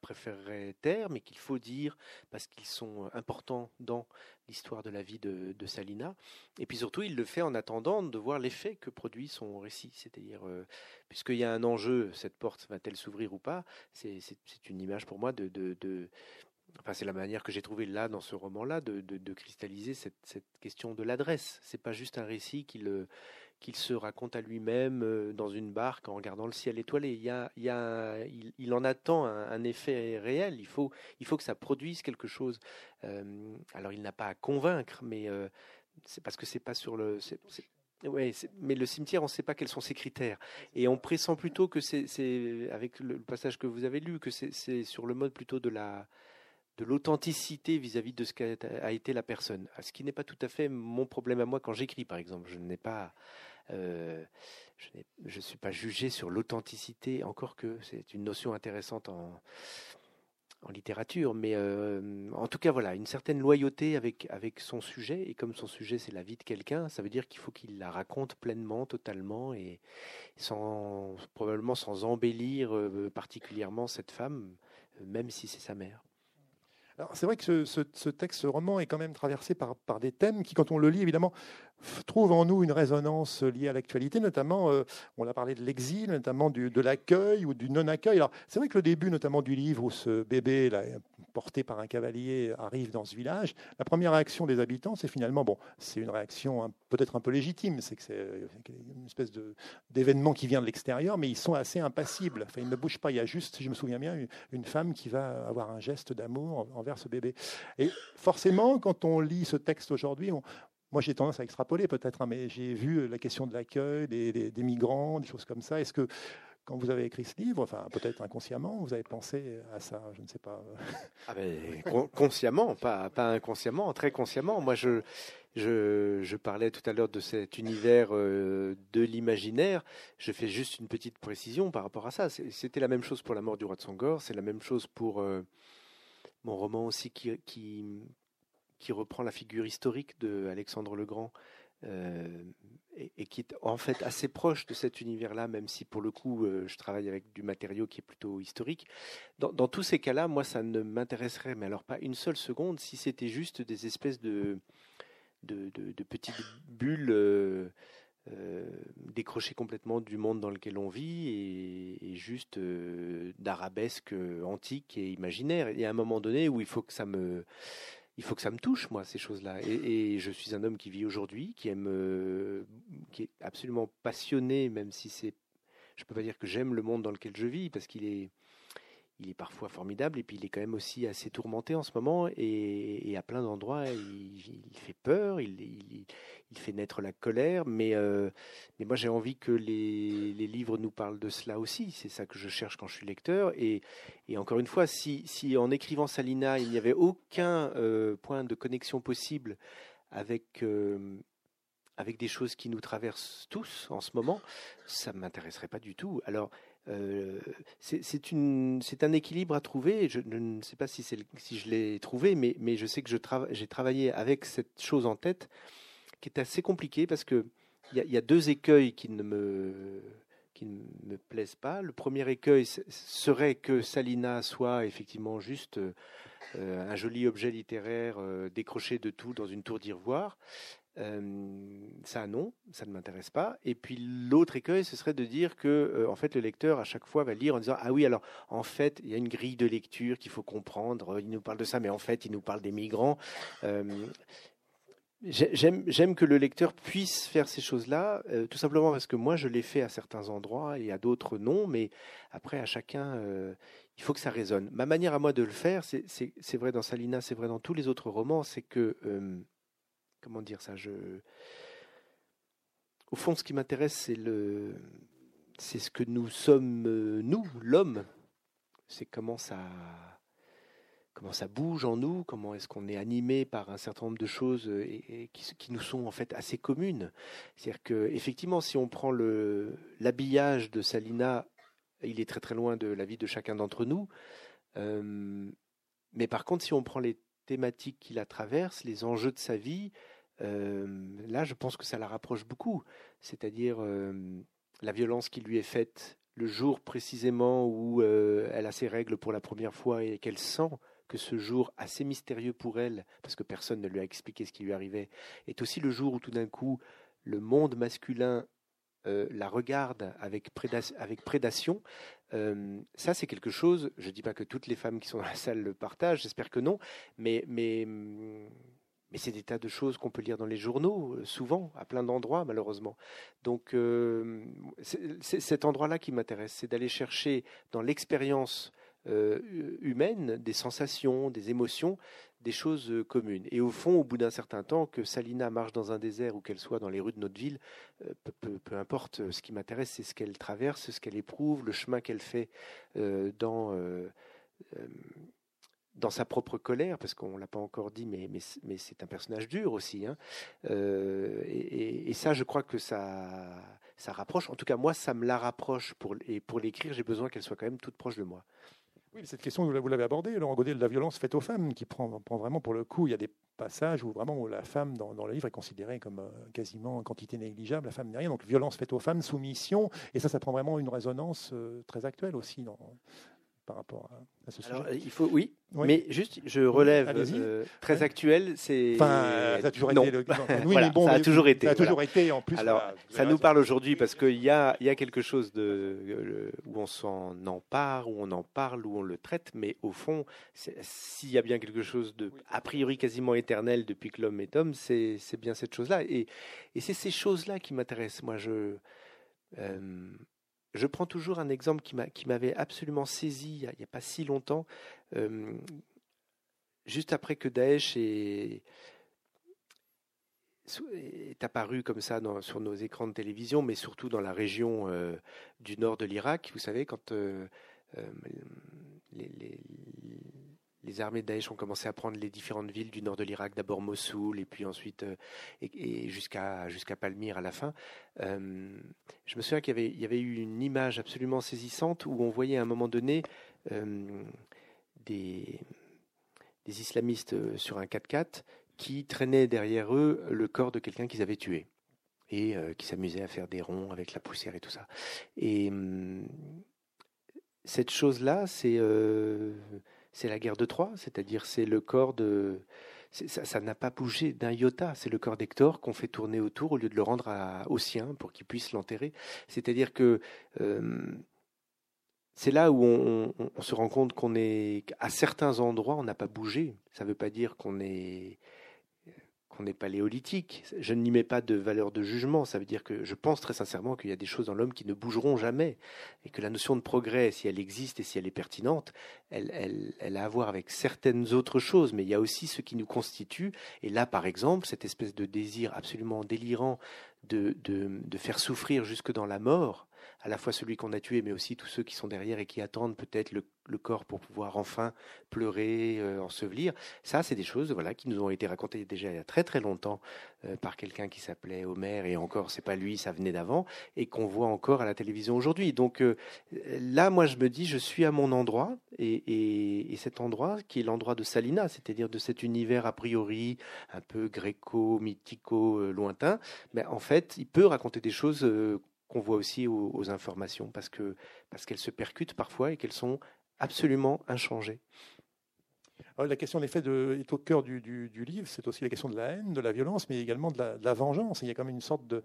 préférerait taire, mais qu'il faut dire parce qu'ils sont importants dans l'histoire de la vie de, Salina. Et puis surtout, il le fait en attendant de voir l'effet que produit son récit. C'est-à-dire, euh, puisqu'il y a un enjeu, cette porte va-t-elle s'ouvrir ou pas? C'est une image pour moi de, de, Enfin, c'est la manière que j'ai trouvé là, dans ce roman-là, de, de, cristalliser cette, cette question de l'adresse. C'est pas juste un récit qui le, qu'il se raconte à lui-même euh, dans une barque en regardant le ciel étoilé. Il, en attend un, effet réel. Il faut, que ça produise quelque chose. Euh, alors il n'a pas à convaincre, mais euh, c'est parce que c'est pas sur le. mais le cimetière, on ne sait pas quels sont ses critères. Et on pressent plutôt que c'est, avec le passage que vous avez lu, que c'est sur le mode plutôt de la, de l'authenticité vis-à-vis de ce qu'a été la personne. Ce qui n'est pas tout à fait mon problème à moi quand j'écris, par exemple. Je n'ai pas je ne suis pas jugé sur l'authenticité, encore que c'est une notion intéressante en, littérature, mais en tout cas voilà, une certaine loyauté avec, avec son sujet, et comme son sujet c'est la vie de quelqu'un, ça veut dire qu'il faut qu'il la raconte pleinement, totalement, et sans probablement sans embellir particulièrement cette femme, même si c'est sa mère. C'est vrai que ce, texte, ce roman est quand même traversé par, des thèmes qui, quand on le lit, évidemment, trouve en nous une résonance liée à l'actualité, notamment, euh, on a parlé de l'exil, notamment de l'accueil ou du non-accueil. Alors, c'est vrai que le début, notamment du livre où ce bébé, là, porté par un cavalier, arrive dans ce village, la première réaction des habitants, c'est finalement, bon, c'est une réaction peut-être un peu légitime, c'est que c'est une espèce d'événement qui vient de l'extérieur, mais ils sont assez impassibles. Enfin, ils ne bougent pas. Il y a juste, si je me souviens bien, une femme qui va avoir un geste d'amour envers ce bébé. Et forcément, quand on lit ce texte aujourd'hui, moi, j'ai tendance à extrapoler peut-être, hein, mais j'ai vu la question de l'accueil des, migrants, des choses comme ça. Est-ce que, quand vous avez écrit ce livre, enfin peut-être inconsciemment, vous avez pensé à ça Je ne sais pas. Ah ben, consciemment, pas, inconsciemment, très consciemment. Moi, je, parlais tout à l'heure de cet univers euh, de l'imaginaire. Je fais juste une petite précision par rapport à ça. C'était la même chose pour La mort du roi de Sangor, c'est la même chose pour euh, mon roman aussi qui reprend la figure historique de Alexandre le Grand euh, et, qui est en fait assez proche de cet univers-là, même si pour le coup euh, je travaille avec du matériau qui est plutôt historique. Dans, tous ces cas-là, moi ça ne m'intéresserait, mais alors pas une seule seconde, si c'était juste des espèces de, de, petites bulles. Euh, décrochées complètement du monde dans lequel on vit et, juste d'arabesque antique et imaginaire. Et à un moment donné où il faut que ça me il faut que ça me touche, moi, ces choses-là. Et, je suis un homme qui vit aujourd'hui, qui aime, euh, qui est absolument passionné, même si c'est, je peux pas dire que j'aime le monde dans lequel je vis, parce qu'il est, il est parfois formidable et puis il est quand même aussi assez tourmenté en ce moment et, à plein d'endroits il, fait peur, il, fait naître la colère, mais, euh, mais moi j'ai envie que les, livres nous parlent de cela aussi, c'est ça que je cherche quand je suis lecteur et, encore une fois, si, si, en écrivant Salina il n'y avait aucun euh, point de connexion possible avec... Euh, avec des choses qui nous traversent tous en ce moment, ça ne m'intéresserait pas du tout. Alors, c'est un équilibre à trouver. Je, ne sais pas si, je l'ai trouvé, mais, je sais que j'ai travaillé avec cette chose en tête qui est assez compliquée parce que il y, a deux écueils qui ne me qui ne me plaisent pas. Le premier écueil serait que Salina soit effectivement juste euh, un joli objet littéraire euh, décroché de tout dans une tour d'ivoire ça non, ça ne m'intéresse pas. Et puis l'autre écueil, ce serait de dire que en fait le lecteur à chaque fois va lire en disant ah oui alors en fait il y a une grille de lecture qu'il faut comprendre. Il nous parle de ça, mais en fait il nous parle des migrants. J'aime que le lecteur puisse faire ces choses-là, tout simplement parce que moi je l'ai fait à certains endroits et à d'autres non, mais après à chacun, il faut que ça résonne. Ma manière à moi de le faire, c'est vrai dans Salina, c'est vrai dans tous les autres romans, c'est que comment dire ça au fond ce qui m'intéresse c'est ce que nous sommes euh, nous l'homme. C'est comment ça comment ça bouge en nous comment est-ce qu'on est animé par un certain nombre de choses euh, qui, nous sont en fait assez communes. C'est-à-dire que effectivement si on prend l'habillage de Salina il est très très loin de la vie de chacun d'entre nous. Euh, mais par contre si on prend les thématiques qui la traversent, les enjeux de sa vie, là, je pense que ça la rapproche beaucoup. C'est-à-dire euh, la violence qui lui est faite le jour précisément où euh, elle a ses règles pour la première fois et qu'elle sent que ce jour assez mystérieux pour elle, parce que personne ne lui a expliqué ce qui lui arrivait, est aussi le jour où tout d'un coup le monde masculin la regarde avec, prédation, ça c'est quelque chose, je ne dis pas que toutes les femmes qui sont dans la salle le partagent, j'espère que non, mais, mais mais c'est des tas de choses qu'on peut lire dans les journaux, euh, souvent, à plein d'endroits, malheureusement. Donc, euh, c'est cet endroit-là qui m'intéresse, c'est d'aller chercher dans l'expérience euh, humaine des sensations, des émotions, des choses communes. Et au fond, au bout d'un certain temps, que Salina marche dans un désert ou qu'elle soit dans les rues de notre ville, peu, importe, ce qui m'intéresse, c'est ce qu'elle traverse, ce qu'elle éprouve, le chemin qu'elle fait dans dans sa propre colère, parce qu'on l'a pas encore dit, mais, mais, c'est un personnage dur aussi. Hein. Euh, et, ça, je crois que ça, ça rapproche. En tout cas, moi, ça me la rapproche. Pour, et pour l'écrire, j'ai besoin qu'elle soit quand même toute proche de moi. Oui, cette question, vous l'avez abordée, Laurent Godet, de la violence faite aux femmes, qui prend, prend, vraiment pour le coup. Il y a des passages où vraiment la femme, dans, le livre, est considérée comme euh, quasiment en quantité négligeable. La femme n'est rien. Donc, violence faite aux femmes, soumission. Et ça, ça prend vraiment une résonance euh, très actuelle aussi par rapport à, ce sujet. Alors, il faut, oui, mais juste, je relève euh, très actuel, c'est. Enfin, ça a toujours été. Le... oui, mais bon, ça a toujours été. Ça a toujours été en plus. Alors, ça nous parle aujourd'hui parce qu'il y a, y a quelque chose de où on s'en empare, où on en parle, où on le traite, mais au fond, s'il y a bien quelque chose de a priori quasiment éternel depuis que l'homme est homme, c'est bien cette chose-là, et, et c'est ces choses-là qui m'intéressent. Moi, je euh, je prends toujours un exemple qui m'avait absolument saisi il n'y a, pas si longtemps, euh, juste après que Daesh est, apparu comme ça sur nos écrans de télévision, mais surtout dans la région euh, du nord de l'Irak. Vous savez, quand euh, les armées de Daesh ont commencé à prendre les différentes villes du nord de l'Irak, d'abord Mossoul et puis ensuite euh, et, jusqu'à Palmyre à la fin. Euh, je me souviens qu'il y avait, y avait eu une image absolument saisissante où on voyait à un moment donné euh, des, des islamistes sur un 4x4 qui traînaient derrière eux le corps de quelqu'un qu'ils avaient tué et qui s'amusaient à faire des ronds avec la poussière et tout ça. Et hum, cette chose-là, c'est c'est la guerre de Troie, c'est-à-dire c'est le corps de... Ça n'a pas bougé d'un iota, c'est le corps d'Hector qu'on fait tourner autour au lieu de le rendre à, au sien pour qu'il puisse l'enterrer. C'est-à-dire que euh, c'est là où on, on, se rend compte qu'on est... À certains endroits, on n'a pas bougé. Ça ne veut pas dire qu'on est on n'est pas léolithique. Je n'y mets pas de valeur de jugement. Ça veut dire que je pense très sincèrement qu'il y a des choses dans l'homme qui ne bougeront jamais. Et que la notion de progrès, si elle existe et si elle est pertinente, elle, elle, a à voir avec certaines autres choses. Mais il y a aussi ce qui nous constitue. Et là, par exemple, cette espèce de désir absolument délirant de, de faire souffrir jusque dans la mort, à la fois celui qu'on a tué, mais aussi tous ceux qui sont derrière et qui attendent peut-être le, corps pour pouvoir enfin pleurer, euh, ensevelir. Ça, c'est des choses voilà, qui nous ont été racontées déjà il y a très très longtemps euh, par quelqu'un qui s'appelait Homer, et encore, c'est pas lui, ça venait d'avant, et qu'on voit encore à la télévision aujourd'hui. Donc euh, là, moi, je me dis, je suis à mon endroit, et, et cet endroit qui est l'endroit de Salina, c'est-à-dire de cet univers a priori un peu gréco-mythico lointain, mais en fait, il peut raconter des choses qu'on voit aussi aux, informations, parce que parce qu'elles se percutent parfois et qu'elles sont absolument inchangées. la question en effet de, est au cœur du, livre, c'est aussi la question de la haine, de la violence, mais également de la, vengeance. Il y a quand même une sorte de,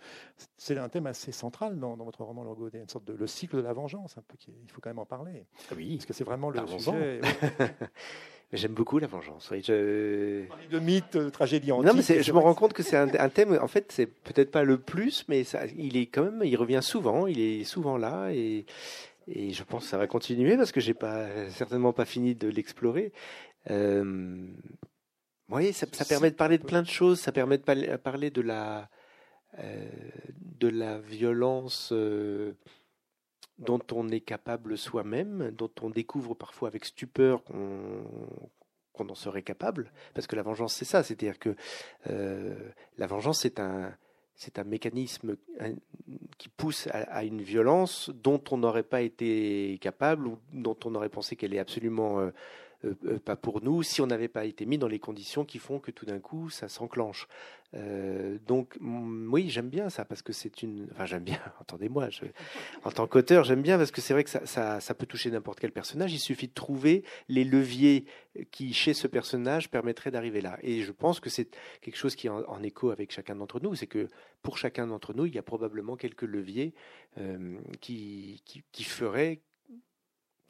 c'est un thème assez central dans, votre roman Lorgodet, une sorte de le cycle de la vengeance, un peu. Il faut quand même en parler. Oui. Parce que c'est vraiment le sujet. J'aime beaucoup la vengeance. Oui, je... De mythes, de tragédies Non, mais je me rends compte que c'est un, thème. En fait, c'est peut-être pas le plus, mais ça, il est quand même, il revient souvent. Il est souvent là et, et je pense que ça va continuer parce que j'ai pas certainement pas fini de l'explorer. Euh, oui, ça, ça, permet de parler de plein de choses. Ça permet de parler de la euh, de la violence. Euh, dont on est capable soi-même, dont on découvre parfois avec stupeur qu'on en serait capable, parce que la vengeance c'est ça, c'est-à-dire que euh, la vengeance c'est un c'est un mécanisme qui pousse à, une violence dont on n'aurait pas été capable ou dont on aurait pensé qu'elle est absolument euh, euh, pas pour nous si on n'avait pas été mis dans les conditions qui font que tout d'un coup ça s'enclenche. Euh, donc mm, oui, j'aime bien ça parce que c'est une. Enfin, j'aime bien. Entendez-moi, en tant qu'auteur, j'aime bien parce que c'est vrai que ça, ça, peut toucher n'importe quel personnage. Il suffit de trouver les leviers qui, chez ce personnage, permettraient d'arriver là. Et je pense que c'est quelque chose qui est en, écho avec chacun d'entre nous. C'est que pour chacun d'entre nous, il y a probablement quelques leviers qui, qui, qui feraient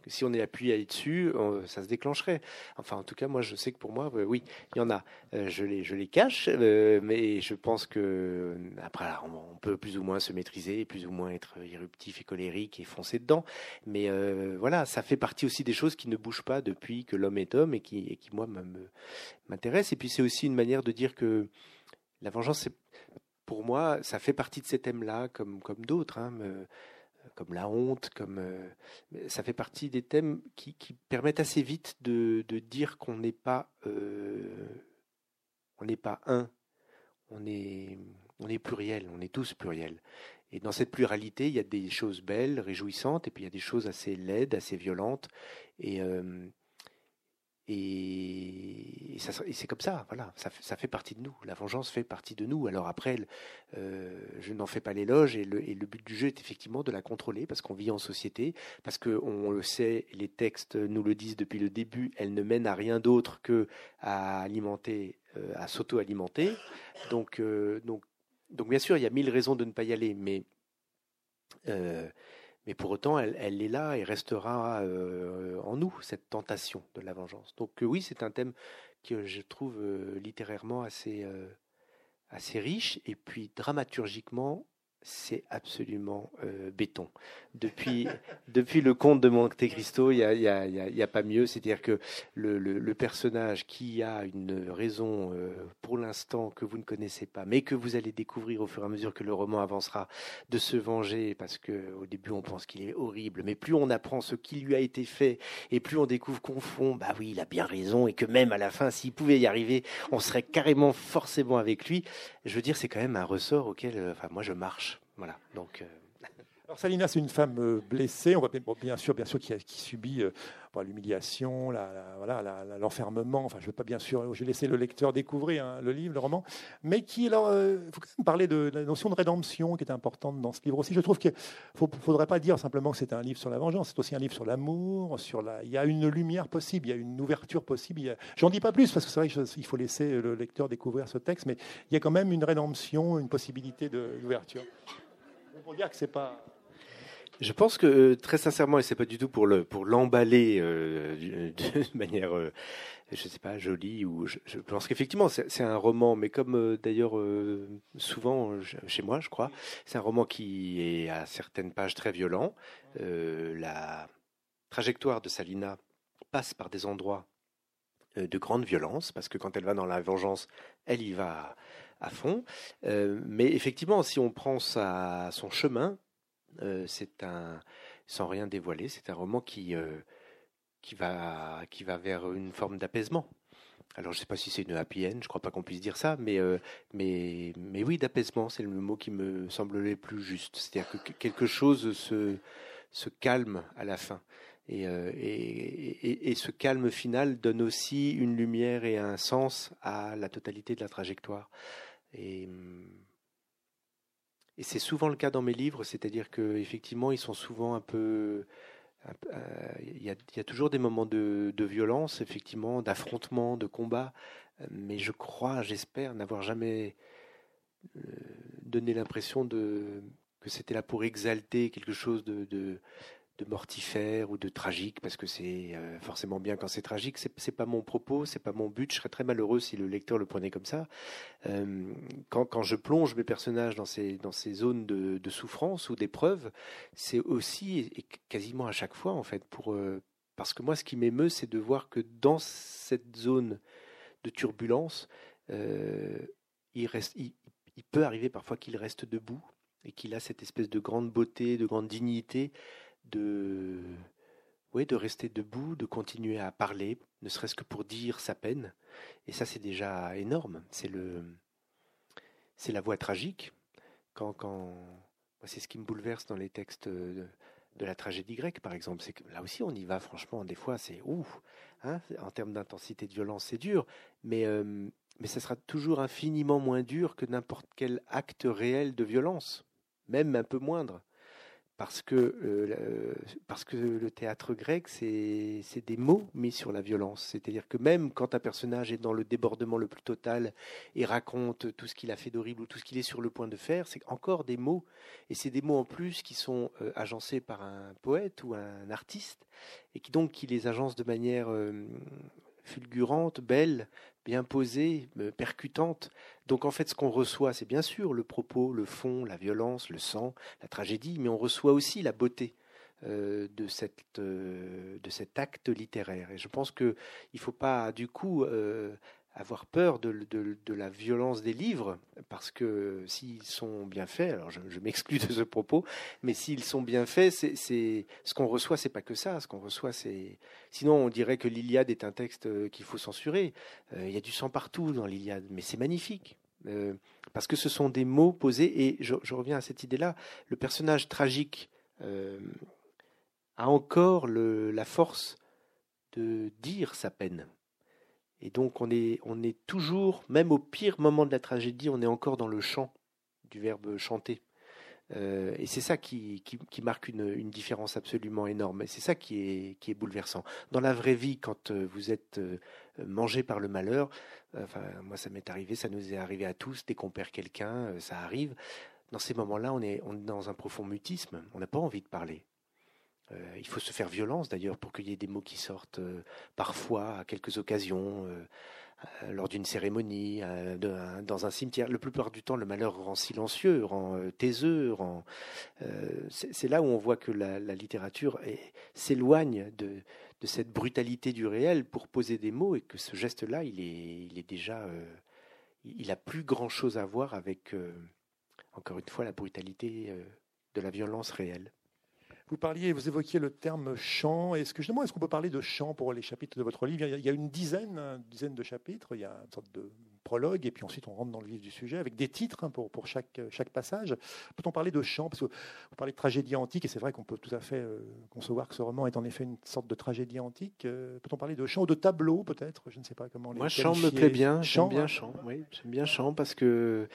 si on est appuyé dessus, ça se déclencherait. Enfin, en tout cas, moi, je sais que pour moi, euh, oui, il y en a. Euh, je les, je les cache, euh, mais je pense que après, on, peut plus ou moins se maîtriser, plus ou moins être éruptif et colérique et foncer dedans. Mais voilà, ça fait partie aussi des choses qui ne bougent pas depuis que l'homme est homme et qui, qui moi, m'intéressent. Et puis, c'est aussi une manière de dire que la vengeance, pour moi, ça fait partie de ces thèmes-là, comme, comme d'autres. Hein, comme la honte, comme ça fait partie des thèmes qui, permettent assez vite de, dire qu'on n'est pas on n'est pas un, on est on est pluriel, on est tous pluriels. Et dans cette pluralité, il y a des choses belles, réjouissantes, et puis il y a des choses assez laides, assez violentes. Et, euh, et, c'est comme ça, voilà, ça, fait partie de nous. La vengeance fait partie de nous. Alors après, euh, je n'en fais pas l'éloge, et le, but du jeu est effectivement de la contrôler, parce qu'on vit en société, parce qu'on le sait, les textes nous le disent depuis le début, elle ne mène à rien d'autre que à alimenter, euh, à s'auto-alimenter. Donc, donc donc bien sûr, il y a mille raisons de ne pas y aller, mais, euh, mais pour autant, elle, est là et restera euh, en nous, cette tentation de la vengeance. Donc euh, oui, c'est un thème que je trouve littérairement assez, assez riche, et puis dramaturgiquement c'est absolument euh, béton. Depuis, depuis le conte de Monte Cristo, il n'y a, y a, pas mieux. C'est-à-dire que le, personnage qui a une raison euh, pour l'instant que vous ne connaissez pas, mais que vous allez découvrir au fur et à mesure que le roman avancera, de se venger, parce que au début on pense qu'il est horrible, mais plus on apprend ce qui lui a été fait, et plus on découvre qu'au fond, bah oui, il a bien raison, et que même à la fin, s'il pouvait y arriver, on serait carrément forcément avec lui. Je veux dire, c'est quand même un ressort auquel, euh, enfin, moi je marche. Voilà. Donc. Euh, Alors Salina, c'est une femme euh, blessée, on va bien sûr, bien sûr, qui, subit euh, l'humiliation, l'enfermement. enfin, je veux pas bien sûr, j'ai laissé le lecteur découvrir hein, le livre, le roman, mais qui, alors, il faut quand même parler de, la notion de rédemption qui est importante dans ce livre aussi. Je trouve qu'il ne faudrait pas dire simplement que c'est un livre sur la vengeance, c'est aussi un livre sur l'amour, sur la. Il y a une lumière possible, il y a une ouverture possible. J'en dis pas plus parce que c'est vrai qu'il faut laisser le lecteur découvrir ce texte, mais il y a quand même une rédemption, une possibilité d'ouverture. Je pense que euh, très sincèrement, et c'est pas du tout pour le pour l'emballer euh, de manière, euh, je sais pas, jolie ou je, pense qu'effectivement c'est un roman, mais comme d'ailleurs souvent chez moi, je crois, c'est un roman qui est à certaines pages très violent. la trajectoire de Salina passe par des endroits de grande violence parce que quand elle va dans la vengeance, elle y va à fond. mais effectivement, si on prend sa, son chemin, euh, c'est un, sans rien dévoiler, c'est un roman qui, euh, qui, va, qui va vers une forme d'apaisement. Alors je ne sais pas si c'est une happy end, je ne crois pas qu'on puisse dire ça, mais, euh, mais, mais oui, d'apaisement, c'est le mot qui me semble le plus juste. C'est-à-dire que quelque chose se, se calme à la fin. Et, et, ce calme final donne aussi une lumière et un sens à la totalité de la trajectoire. Et hum, c'est souvent le cas dans mes livres, c'est-à-dire qu'effectivement, ils sont souvent un peu. Euh, il y, a, toujours des moments de, violence, effectivement, d'affrontement, de combat, mais je crois, j'espère, n'avoir jamais euh, donné l'impression de que c'était là pour exalter quelque chose de mortifère ou de tragique, parce que c'est euh, forcément bien quand c'est tragique. C'est, c'est pas mon propos, c'est pas mon but. Je serais très malheureux si le lecteur le prenait comme ça. Euh, quand, quand, je plonge mes personnages dans ces, dans ces zones de, de souffrance ou d'épreuve, c'est aussi et quasiment à chaque fois en fait pour euh, parce que moi, ce qui m'émeut, c'est de voir que dans cette zone de turbulence, il, reste, il peut arriver parfois qu'il reste debout et qu'il a cette espèce de grande beauté, de grande dignité de, de rester debout, de continuer à parler, ne serait-ce que pour dire sa peine. Et ça, c'est déjà énorme. C'est le, c'est la voix tragique. Quand, quand, c'est ce qui me bouleverse dans les textes de, la tragédie grecque, par exemple. C'est là aussi, on y va. Franchement, des fois, c'est ouf. Hein, en termes d'intensité de violence, c'est dur. Mais euh, mais ça sera toujours infiniment moins dur que n'importe quel acte réel de violence, même un peu moindre parce que, euh, parce que le théâtre grec, c'est des mots mis sur la violence. C'est-à-dire que même quand un personnage est dans le débordement le plus total et raconte tout ce qu'il a fait d'horrible ou tout ce qu'il est sur le point de faire, c'est encore des mots. Et c'est des mots en plus qui sont euh, agencés par un poète ou un artiste et qui donc qui les agence de manière euh, fulgurante, belle, bien posée, euh, percutante. Donc en fait, ce qu'on reçoit, c'est bien sûr le propos, le fond, la violence, le sang, la tragédie, mais on reçoit aussi la beauté euh, euh, de cet acte littéraire. Et je pense qu'il ne faut pas, du coup, avoir peur de, la violence des livres, parce que s'ils sont bien faits, alors je, m'exclus de ce propos, mais s'ils sont bien faits, c'est ce qu'on reçoit, c'est pas que ça. Ce qu'on reçoit, c'est sinon on dirait que l'Iliade est un texte euh, qu'il faut censurer. Euh, il y a du sang partout dans l'Iliade, mais c'est magnifique. Euh, parce que ce sont des mots posés, et je, reviens à cette idée-là, le personnage tragique a encore la force de dire sa peine. Et donc on est, on est toujours, même au pire moment de la tragédie, on est encore dans le chant du verbe chanter. Euh, et c'est ça qui, marque une, différence absolument énorme. Et c'est ça qui est, bouleversant. Dans la vraie vie, quand euh, vous êtes euh, mangé par le malheur, enfin, moi ça m'est arrivé, ça nous est arrivé à tous, dès qu'on perd quelqu'un, ça arrive. Dans ces moments-là, on est dans un profond mutisme. On n'a pas envie de parler. Euh, il faut se faire violence d'ailleurs pour qu'il y ait des mots qui sortent euh, parfois à quelques occasions, euh, lors d'une cérémonie, dans un cimetière. Le plupart du temps, le malheur rend silencieux, rend taiseux, c'est là où on voit que la, littérature s'éloigne de, cette brutalité du réel pour poser des mots et que ce geste-là, il est, il est déjà. il a plus grand chose à voir avec, encore une fois, la brutalité de la violence réelle. Vous parliez, vous évoquiez le terme chant. Est-ce que justement, est-ce qu'on peut parler de chant pour les chapitres de votre livre? Il y a une dizaine, une dizaine de chapitres. Il y a une sorte de prologue et puis ensuite on rentre dans le vif du sujet avec des titres hein, pour, pour chaque, chaque passage. Peut-on parler de chant? Parce que vous parlez de tragédie antique et c'est vrai qu'on peut tout à fait euh, concevoir que ce roman est en effet une sorte de tragédie antique. Euh, peut-on parler de chant ou de tableau peut-être? Je ne sais pas comment. Moi, chant me plaît bien. J'aime bien hein? chant. Oui, j'aime bien chant parce que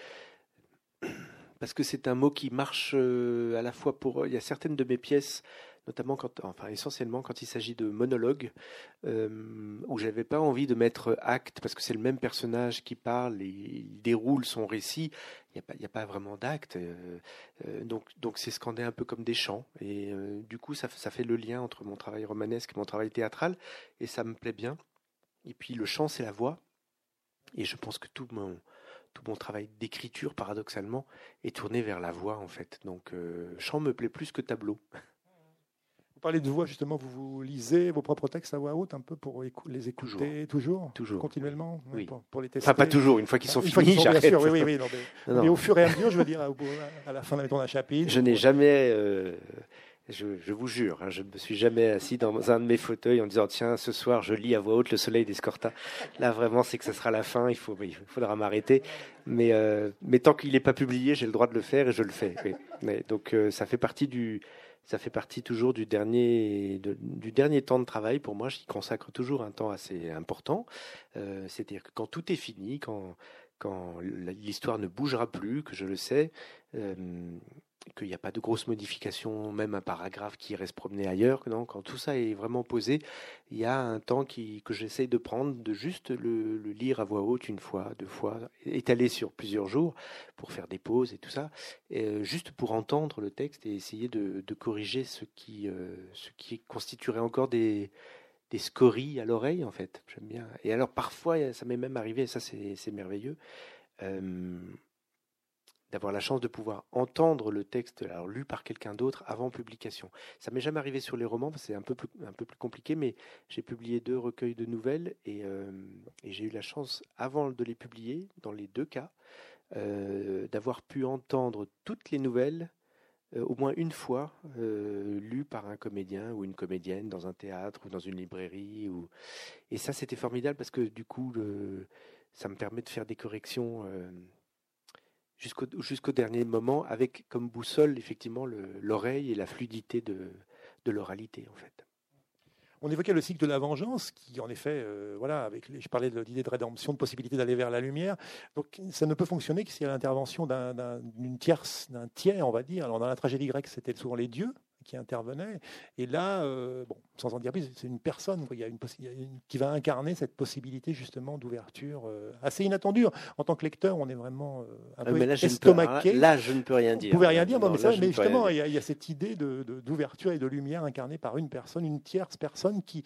parce que c'est un mot qui marche euh, à la fois pour. Il y a certaines de mes pièces, notamment quand, enfin essentiellement quand il s'agit de monologues, euh, où j'avais pas envie de mettre acte, parce que c'est le même personnage qui parle et il déroule son récit. Il n'y a, pas, a pas vraiment d'acte. Euh, donc, donc c'est scandé un peu comme des chants. Et du coup, ça, ça fait le lien entre mon travail romanesque et mon travail théâtral, et ça me plaît bien. Et puis le chant, c'est la voix. Et je pense que tout mon, tout mon travail d'écriture, paradoxalement, est tourné vers la voix, en fait. Donc, euh, chant me plaît plus que tableau. Vous parlez de voix, justement, vous, vous lisez vos propres texextes à voix haute un peu pour les écouter toujours, toujours, continuellement oui. pour, les tester. Enfin, pas toujours, une fois qu'ils sont finis, j'arrête. Oui, oui, oui, mais, au fur et à mesure, je veux dire, à, la fin d'un chapitre. Je n'ai jamais. Euh, je, vous jure, hein, je ne me suis jamais assis dans un de mes fauteuils en disant tiens, ce soir je lis à voix haute Le Soleil d'Escorta. Là vraiment, c'est que ce sera la fin. Il, faut, il faudra m'arrêter. Mais, euh, mais tant qu'il n'est pas publié, j'ai le droit de le faire et je le fais. Donc euh, ça fait partie du, ça fait partie toujours du dernier, du dernier temps de travail. Pour moi, j'y consacre toujours un temps assez important. Euh, c'est-à-dire que quand tout est fini, quand, quand l'histoire ne bougera plus, que je le sais, qu'il n'y a pas de grosses modifications, même un paragraphe qui reste promené ailleurs. Quand tout ça est vraiment posé, il y a un temps que j'essaye de prendre, de juste le, lire à voix haute une fois, deux fois, étalé sur plusieurs jours pour faire des pauses et tout ça, euh, juste pour entendre le texte et essayer de, corriger ce qui, euh, constituerait encore des, scories à l'oreille, en fait. J'aime bien. Et alors, parfois, ça m'est même arrivé, ça c'est merveilleux. D'avoir la chance de pouvoir entendre le texte lu par quelqu'un d'autre avant publication. Ça m'est jamais arrivé sur les romans, c'est un peu plus, un peu plus compliqué, mais j'ai publié deux recueils de nouvelles et, euh, j'ai eu la chance, avant de les publier, dans les deux cas, euh, d'avoir pu entendre toutes les nouvelles euh, au moins une fois lues par un comédien ou une comédienne dans un théâtre ou dans une librairie. Et ça, c'était formidable parce que du coup, ça me permet de faire des corrections jusqu'au dernier moment, avec comme boussole effectivement l'oreille et la fluidité de, de l'oralité en fait. On évoquait le cycle de la vengeance, qui en effet, euh, voilà, avec je parlais de l'idée de rédemption, de possibilité d'aller vers la lumière. Donc ça ne peut fonctionner que s'il y a l'intervention d'une tierce, d'un tiers, on va dire. Alors dans la tragédie grecque, c'était souvent les dieux, qui intervenait. Et là, euh, bon, sans en dire plus, c'est une personne il y a une, qui va incarner cette possibilité justement d'ouverture euh, assez inattendue. En tant que lecteur, on est vraiment euh, un ah, peu là, estomaqué. là, je ne peux rien dire. Vous pouvez rien dire, mais, justement, il y, a, cette idée d'ouverture de, et de lumière incarnée par une personne, une tierce personne qui,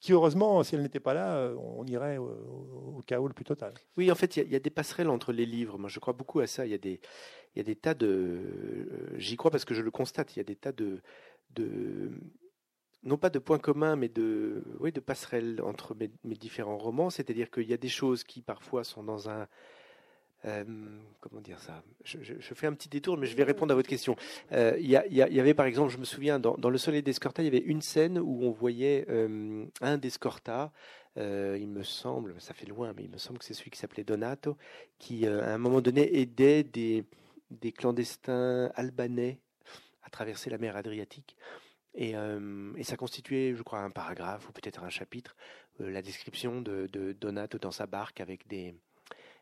qui heureusement, si elle n'était pas là, on irait au, chaos le plus total. Oui, en fait, il y, a des passerelles entre les livres. Moi, je crois beaucoup à ça. Il y a des, il y a des tas de. J'y crois parce que je le constate. Il y a des tas de, de, non pas de points communs, mais de, oui, de passerelles entre mes, différents romans. C'est-à-dire qu'il y a des choses qui parfois sont dans un, euh, comment dire ça? Je, fais un petit détour, mais je vais répondre à votre question. Euh, il y, y, avait par exemple, je me souviens, dans, Le Soleil d'Escorta, il y avait une scène où on voyait euh, un d'Escorta, il me semble, ça fait loin, mais il me semble que c'est celui qui s'appelait Donato, qui à un moment donné aidait des, des clandestins albanais à traverser la mer Adriatique. Et, et, ça constituait, je crois, un paragraphe ou peut-être un chapitre, la description de, de, Donato dans sa barque avec des,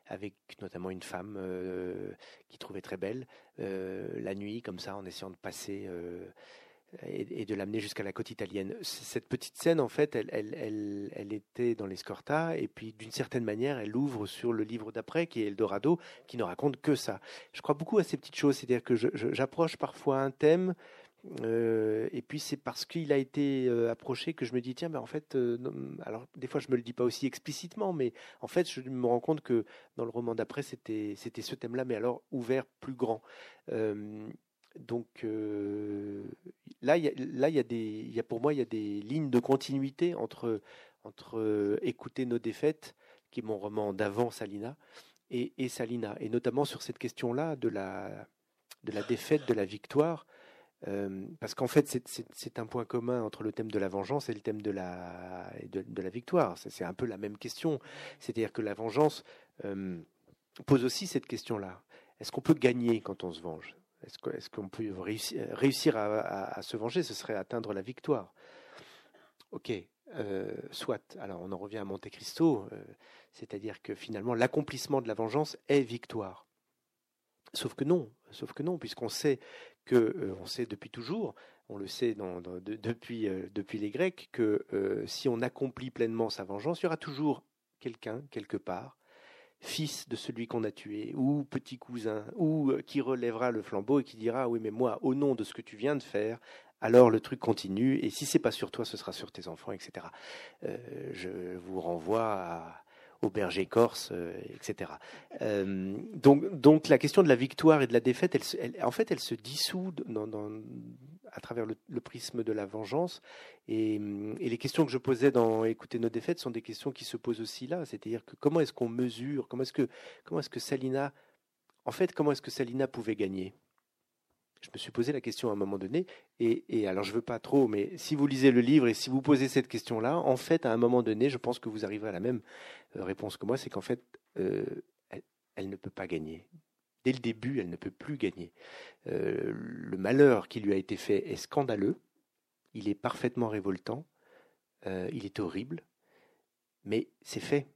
avec notamment une femme euh, qui trouvait très belle euh, la nuit, comme ça, en essayant de passer et, de l'amener jusqu'à la côte italienne. Cette petite scène, en fait, elle, elle, elle, était dans l'Escorta, et puis d'une certaine manière, elle ouvre sur le livre d'après, qui est Eldorado, qui ne raconte que ça. Je crois beaucoup à ces petites choses, c'est-à-dire que j'approche parfois un thème euh, et puis c'est parce qu'il a été euh, approché que je me dis tiens ben en fait euh, alors des fois je me le dis pas aussi explicitement mais en fait je me rends compte que dans le roman d'après c'était c'était ce thème-là mais alors ouvert plus grand donc a, là il y a y a pour moi il y a des lignes de continuité entre entre écouter nos défaites qui est mon roman d'avant Salina et, et Salina et notamment sur cette question là de la de la défaite de la victoire euh, parce qu'en fait, c'est un point commun entre le thème de la vengeance et le thème de la, de, la victoire. C'est un peu la même question. C'est-à-dire que la vengeance euh, pose aussi cette question-là. Est-ce qu'on peut gagner quand on se venge? Est-ce qu'on peut réussir, à, se venger? Ce serait atteindre la victoire. Ok, euh, soit. Alors on en revient à Monte Cristo, c'est-à-dire que finalement l'accomplissement de la vengeance est victoire. Sauf que non, sauf que non, puisqu'on sait que euh, on sait depuis toujours, on le sait depuis, euh, les Grecs, que euh, si on accomplit pleinement sa vengeance, il y aura toujours quelqu'un, quelque part, fils de celui qu'on a tué, ou petit cousin, ou qui relèvera le flambeau et qui dira oui mais moi, au nom de ce que tu viens de faire, alors le truc continue, et si c'est pas sur toi, ce sera sur tes enfants, etc. je vous renvoie à au berger corse, euh, etc. Euh, donc, donc la question de la victoire et de la défaite, elle, en fait, elle se dissout à travers le, prisme de la vengeance. Et, les questions que je posais dans Écouter nos défaites sont des questions qui se posent aussi là. C'est-à-dire que comment est-ce qu'on mesure, comment est-ce que, comment est-ce que Salina, en fait, comment est-ce que Salina pouvait gagner? Je me suis posé la question à un moment donné, et, alors je veux pas trop, mais si vous lisez le livre et si vous posez cette question-là, en fait, à un moment donné, je pense que vous arriverez à la même euh, réponse que moi, c'est qu'en fait, euh, elle, ne peut pas gagner. Dès le début, elle ne peut plus gagner. Euh, le malheur qui lui a été fait est scandaleux, il est parfaitement révoltant, il est horrible, mais c'est fait.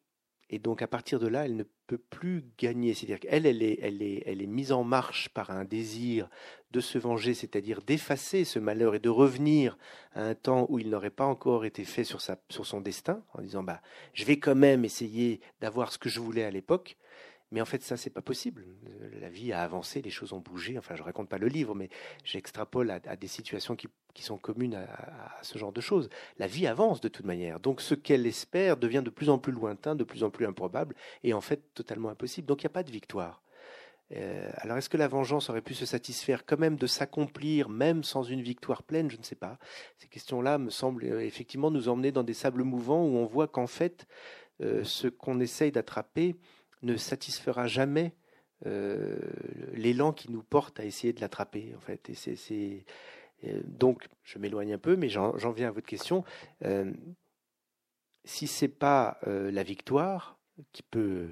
Et donc à partir de là, elle ne peut plus gagner. C'est-à-dire qu'elle, elle est, elle, est, elle est mise en marche par un désir de se venger, c'est-à-dire d'effacer ce malheur et de revenir à un temps où il n'aurait pas encore été fait sur, sa, sur son destin, en disant bah, je vais quand même essayer d'avoir ce que je voulais à l'époque. Mais en fait, ça, c'est pas possible. La vie a avancé, les choses ont bougé. Enfin, je raconte pas le livre, mais j'extrapole à, des situations qui, sont communes à, ce genre de choses. La vie avance de toute manière. Donc, ce qu'elle espère devient de plus en plus lointain, de plus en plus improbable, et en fait totalement impossible. Donc, il n'y a pas de victoire. Euh, alors, est-ce que la vengeance aurait pu se satisfaire quand même de s'accomplir, même sans une victoire pleine? Je ne sais pas. Ces questions-là me semblent euh, effectivement nous emmener dans des sables mouvants où on voit qu'en fait, euh, ce qu'on essaye d'attraper, ne satisfera jamais euh, l'élan qui nous porte à essayer de l'attraper. En fait, euh, donc je m'éloigne un peu, mais j'en, viens à votre question. Euh, si c'est pas la victoire qui peut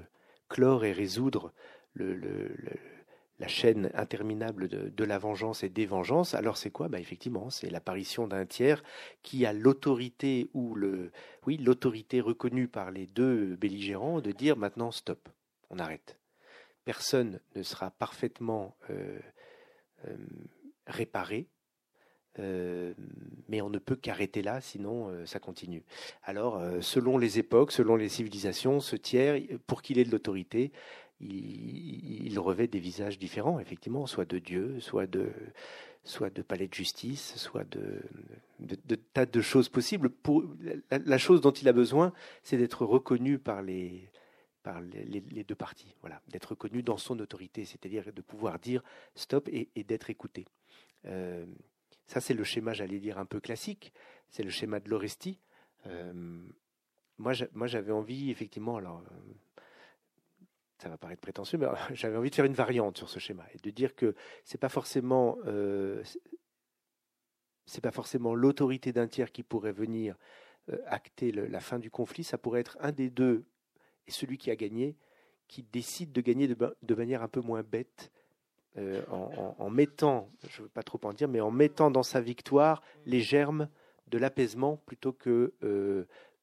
clore et résoudre la chaîne interminable de, la vengeance et des vengeances, alors c'est quoi? Bah Effectivement, c'est l'apparition d'un tiers qui a l'autorité ou le, oui, l'autorité reconnue par les deux belligérants de dire maintenant stop on arrête. Personne ne sera parfaitement euh, euh, réparé, euh, mais on ne peut qu'arrêter là, sinon ça continue. Alors, selon les époques, selon les civilisations, ce tiers, pour qu'il ait de l'autorité, il, revêt des visages différents, effectivement, soit de Dieu, soit de, soit de palais de justice, soit de, tas de choses possibles. La chose dont il a besoin, c'est d'être reconnu par les, par les, deux parties, voilà, d'être reconnu dans son autorité, c'est-à-dire de pouvoir dire stop et, d'être écouté. Euh, ça, c'est le schéma, j'allais dire, un peu classique. C'est le schéma de l'Oresti. moi, j'avais envie, effectivement, alors ça va paraître prétentieux, mais j'avais envie de faire une variante sur ce schéma et de dire que c'est pas forcément euh, c'est pas forcément l'autorité d'un tiers qui pourrait venir euh, acter la fin du conflit, ça pourrait être un des deux et celui qui a gagné qui décide de gagner de, manière un peu moins bête euh, en, mettant, je ne veux pas trop en dire, mais en mettant dans sa victoire les germes de l'apaisement plutôt que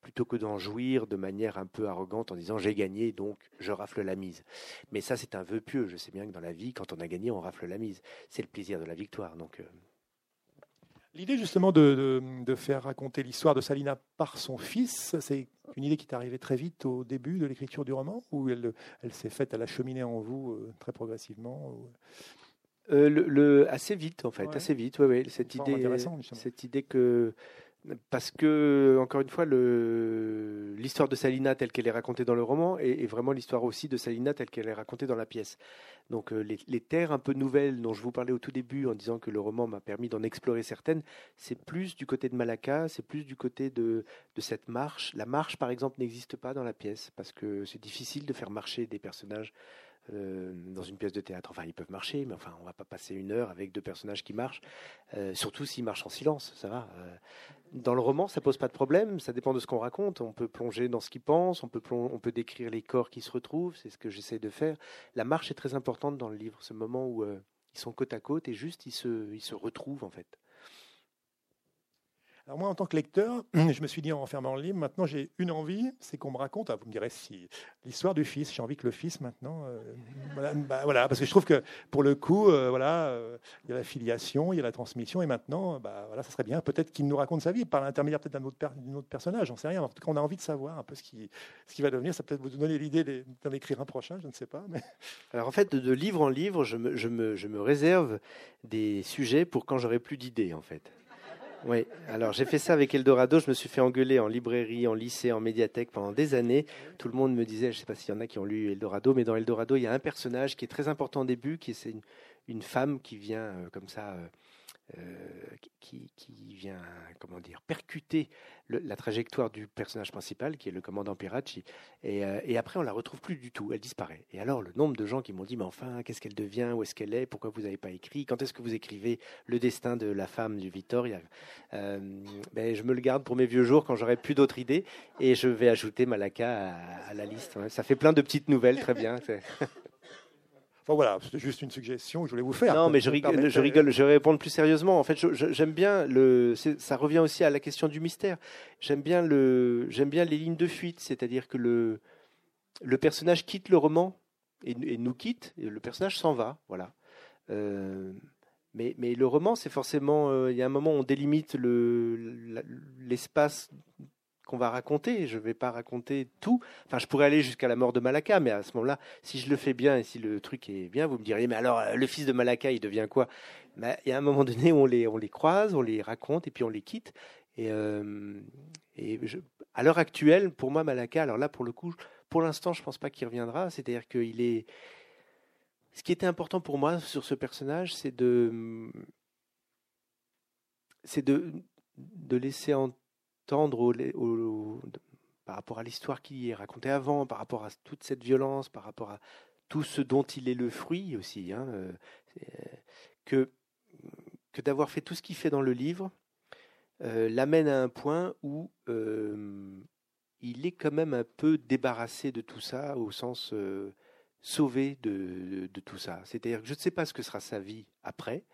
plutôt que d'en jouir de manière un peu arrogante en disant j'ai gagné donc je rafle la mise. Mais ça c'est un vœu pieux. Je sais bien que dans la vie quand on a gagné on rafle la mise. C'est le plaisir de la victoire. Donc euh. L'idée justement de, faire raconter l'histoire de Salina par son fils, c'est une idée qui est arrivée très vite au début de l'écriture du roman ou elle, elle s'est faite, à la cheminée en vous euh, très progressivement euh, le, assez vite en fait, assez vite. Ouais, ouais, cette idée, cette idée que parce que, encore une fois, l'histoire de Salina telle qu'elle est racontée dans le roman est, vraiment l'histoire aussi de Salina telle qu'elle est racontée dans la pièce. Donc euh, les, terres un peu nouvelles dont je vous parlais au tout début en disant que le roman m'a permis d'en explorer certaines, c'est plus du côté de Malacca, c'est plus du côté de, de cette marche. La marche, par exemple, n'existe pas dans la pièce parce que c'est difficile de faire marcher des personnages euh, dans une pièce de théâtre. Enfin, ils peuvent marcher, mais enfin, on va pas passer une heure avec deux personnages qui marchent, euh, surtout s'ils marchent en silence, ça va. Euh, dans le roman, ça pose pas de problème, ça dépend de ce qu'on raconte. On peut plonger dans ce qu'ils pensent, on peut, on peut décrire les corps qui se retrouvent, c'est ce que j'essaie de faire. La marche est très importante dans le livre, ce moment où ils sont côte à côte et juste ils se, ils se retrouvent en fait. Alors moi, en tant que lecteur, je me suis dit en fermant le livre, maintenant j'ai une envie, c'est qu'on me raconte, ah, vous me direz si l'histoire du fils, j'ai envie que le fils maintenant, euh, bah, voilà, parce que je trouve que pour le coup, euh, voilà, euh, il y a la filiation, il y a la transmission, et maintenant, bah, voilà, ça serait bien peut-être qu'il nous raconte sa vie par l'intermédiaire peut-être d'un autre, autre, personnage, j'en sais rien. En tout cas, on a envie de savoir un peu ce qui, ce qui va devenir. Ça peut-être vous donner l'idée d'en écrire un prochain, je ne sais pas. Mais... Alors en fait, de livre en livre, je me, je me, je me réserve des sujets pour quand j'aurai plus d'idées, en fait. Oui, alors j'ai fait ça avec Eldorado. Je me suis fait engueuler en librairie, en lycée, en médiathèque pendant des années. Tout le monde me disait, je ne sais pas s'il y en a qui ont lu Eldorado, mais dans Eldorado, il y a un personnage qui est très important au début, qui est une, une femme qui vient euh, comme ça. Euh, euh, qui, vient comment dire percuter la trajectoire du personnage principal qui est le commandant Piracci et, après on la retrouve plus du tout. Elle disparaît. Et alors le nombre de gens qui m'ont dit mais enfin qu'est-ce qu'elle devient? Où est-ce qu'elle est? Pourquoi vous n'avez pas écrit? Quand est-ce que vous écrivez le destin de la femme du Vittoria ben, je me le garde pour mes vieux jours quand j'aurai plus d'autres idées. Et je vais ajouter Malaka à, la liste ça fait plein de petites nouvelles. Très bien Enfin voilà, c'était juste une suggestion que je voulais vous faire. Non, mais je rigole, je rigole, je vais répondre plus sérieusement. En fait, j'aime bien le. Ça revient aussi à la question du mystère. J'aime bien le. J'aime bien les lignes de fuite, c'est-à-dire que le le personnage quitte le roman et, nous quitte, et le personnage s'en va, voilà. Euh, mais, mais, le roman, c'est forcément. Euh, il y a un moment où on délimite l'espace qu'on va raconter. Je ne vais pas raconter tout. Enfin, je pourrais aller jusqu'à la mort de Malaka, mais à ce moment-là, si je le fais bien et si le truc est bien, vous me diriez, mais alors euh, le fils de Malaka, il devient quoi? Ben, Il y a un moment donné où on les, on les croise, on les raconte et puis on les quitte. Et, euh, à l'heure actuelle, pour moi, Malaka, alors là, pour le coup, pour l'instant, je ne pense pas qu'il reviendra. C'est-à-dire qu'il est. Ce qui était important pour moi sur ce personnage, c'est de. C'est de, de laisser en tendre par rapport à l'histoire qui est racontée avant, par rapport à toute cette violence, par rapport à tout ce dont il est le fruit aussi, hein, euh, que, que d'avoir fait tout ce qu'il fait dans le livre euh, l'amène à un point où euh, il est quand même un peu débarrassé de tout ça, au sens sauvé de, de tout ça. C'est-à-dire que je ne sais pas ce que sera sa vie après,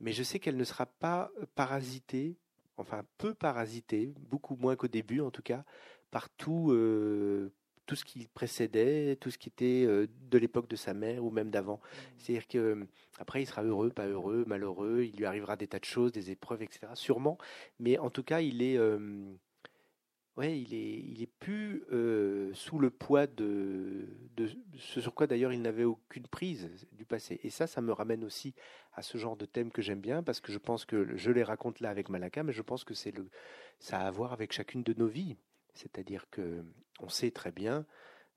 mais je sais qu'elle ne sera pas parasitée enfin peu parasité, beaucoup moins qu'au début en tout cas, par tout, euh, tout ce qui précédait, tout ce qui était euh, de l'époque de sa mère ou même d'avant. Mmh. C'est-à-dire que euh, après il sera heureux, pas heureux, malheureux, il lui arrivera des tas de choses, des épreuves, etc. Sûrement, mais en tout cas il est ouais, il est, il est plus euh, sous le poids de, de ce sur quoi d'ailleurs il n'avait aucune prise du passé. Et ça, ça me ramène aussi à ce genre de thème que j'aime bien parce que je pense que je les raconte là avec Malaka, mais je pense que c'est le, ça a à voir avec chacune de nos vies. C'est-à-dire que on sait très bien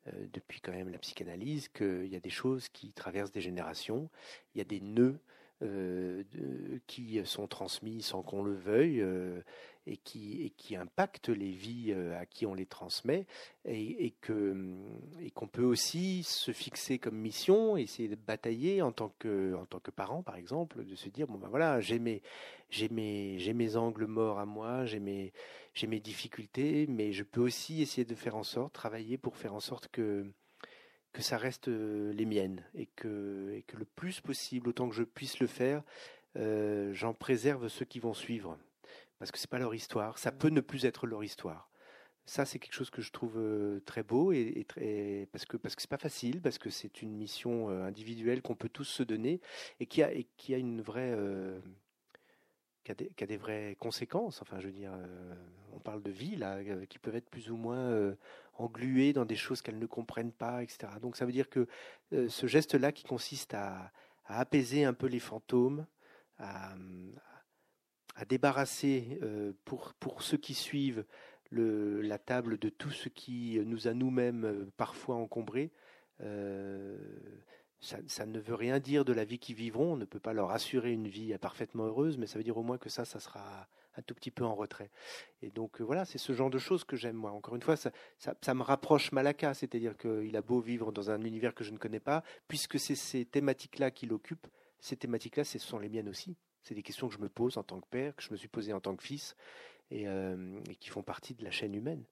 euh, depuis quand même la psychanalyse qu'il y a des choses qui traversent des générations, il y a des nœuds euh, qui sont transmis sans qu'on le veuille et qui, et qui impactent les vies à qui on les transmet et, que et qu'on peut aussi se fixer comme mission, essayer de batailler en tant que en tant que parent par exemple, de se dire bon ben voilà j'ai mes j'ai mes mes angles morts à moi, j'ai mes j'ai mes difficultés, mais je peux aussi essayer de faire en sorte, travailler pour faire en sorte que que ça reste les miennes et que, et que le plus possible, autant que je puisse le faire, euh, j'en préserve ceux qui vont suivre. Parce que c'est pas leur histoire, ça peut ne plus être leur histoire. Ça, c'est quelque chose que je trouve très beau et, très, parce que parce que c'est pas facile, parce que c'est une mission individuelle qu'on peut tous se donner et qui a et qui a une vraie qui a, des, qui a, des, vraies conséquences. Enfin, je veux dire, on parle de vie là, qui peuvent être plus ou moins engluées dans des choses qu'elles ne comprennent pas, etc. Donc, ça veut dire que ce geste-là, qui consiste à, apaiser un peu les fantômes, à, débarrasser euh, pour, pour ceux qui suivent la table de tout ce qui nous a nous-mêmes euh, parfois encombrés. Euh, ça, ça, ne veut rien dire de la vie qu'ils vivront. On ne peut pas leur assurer une vie parfaitement heureuse, mais ça veut dire au moins que ça, ça sera un tout petit peu en retrait. Et donc voilà, c'est ce genre de choses que j'aime moi. Encore une fois, ça, me rapproche Malaka, c'est-à-dire qu'il a beau vivre dans un univers que je ne connais pas, puisque c'est ces thématiques-là qui l'occupent. Ces thématiques-là, ce sont les miennes aussi. C'est des questions que je me pose en tant que père, que je me suis posé en tant que fils, et, euh, et qui font partie de la chaîne humaine.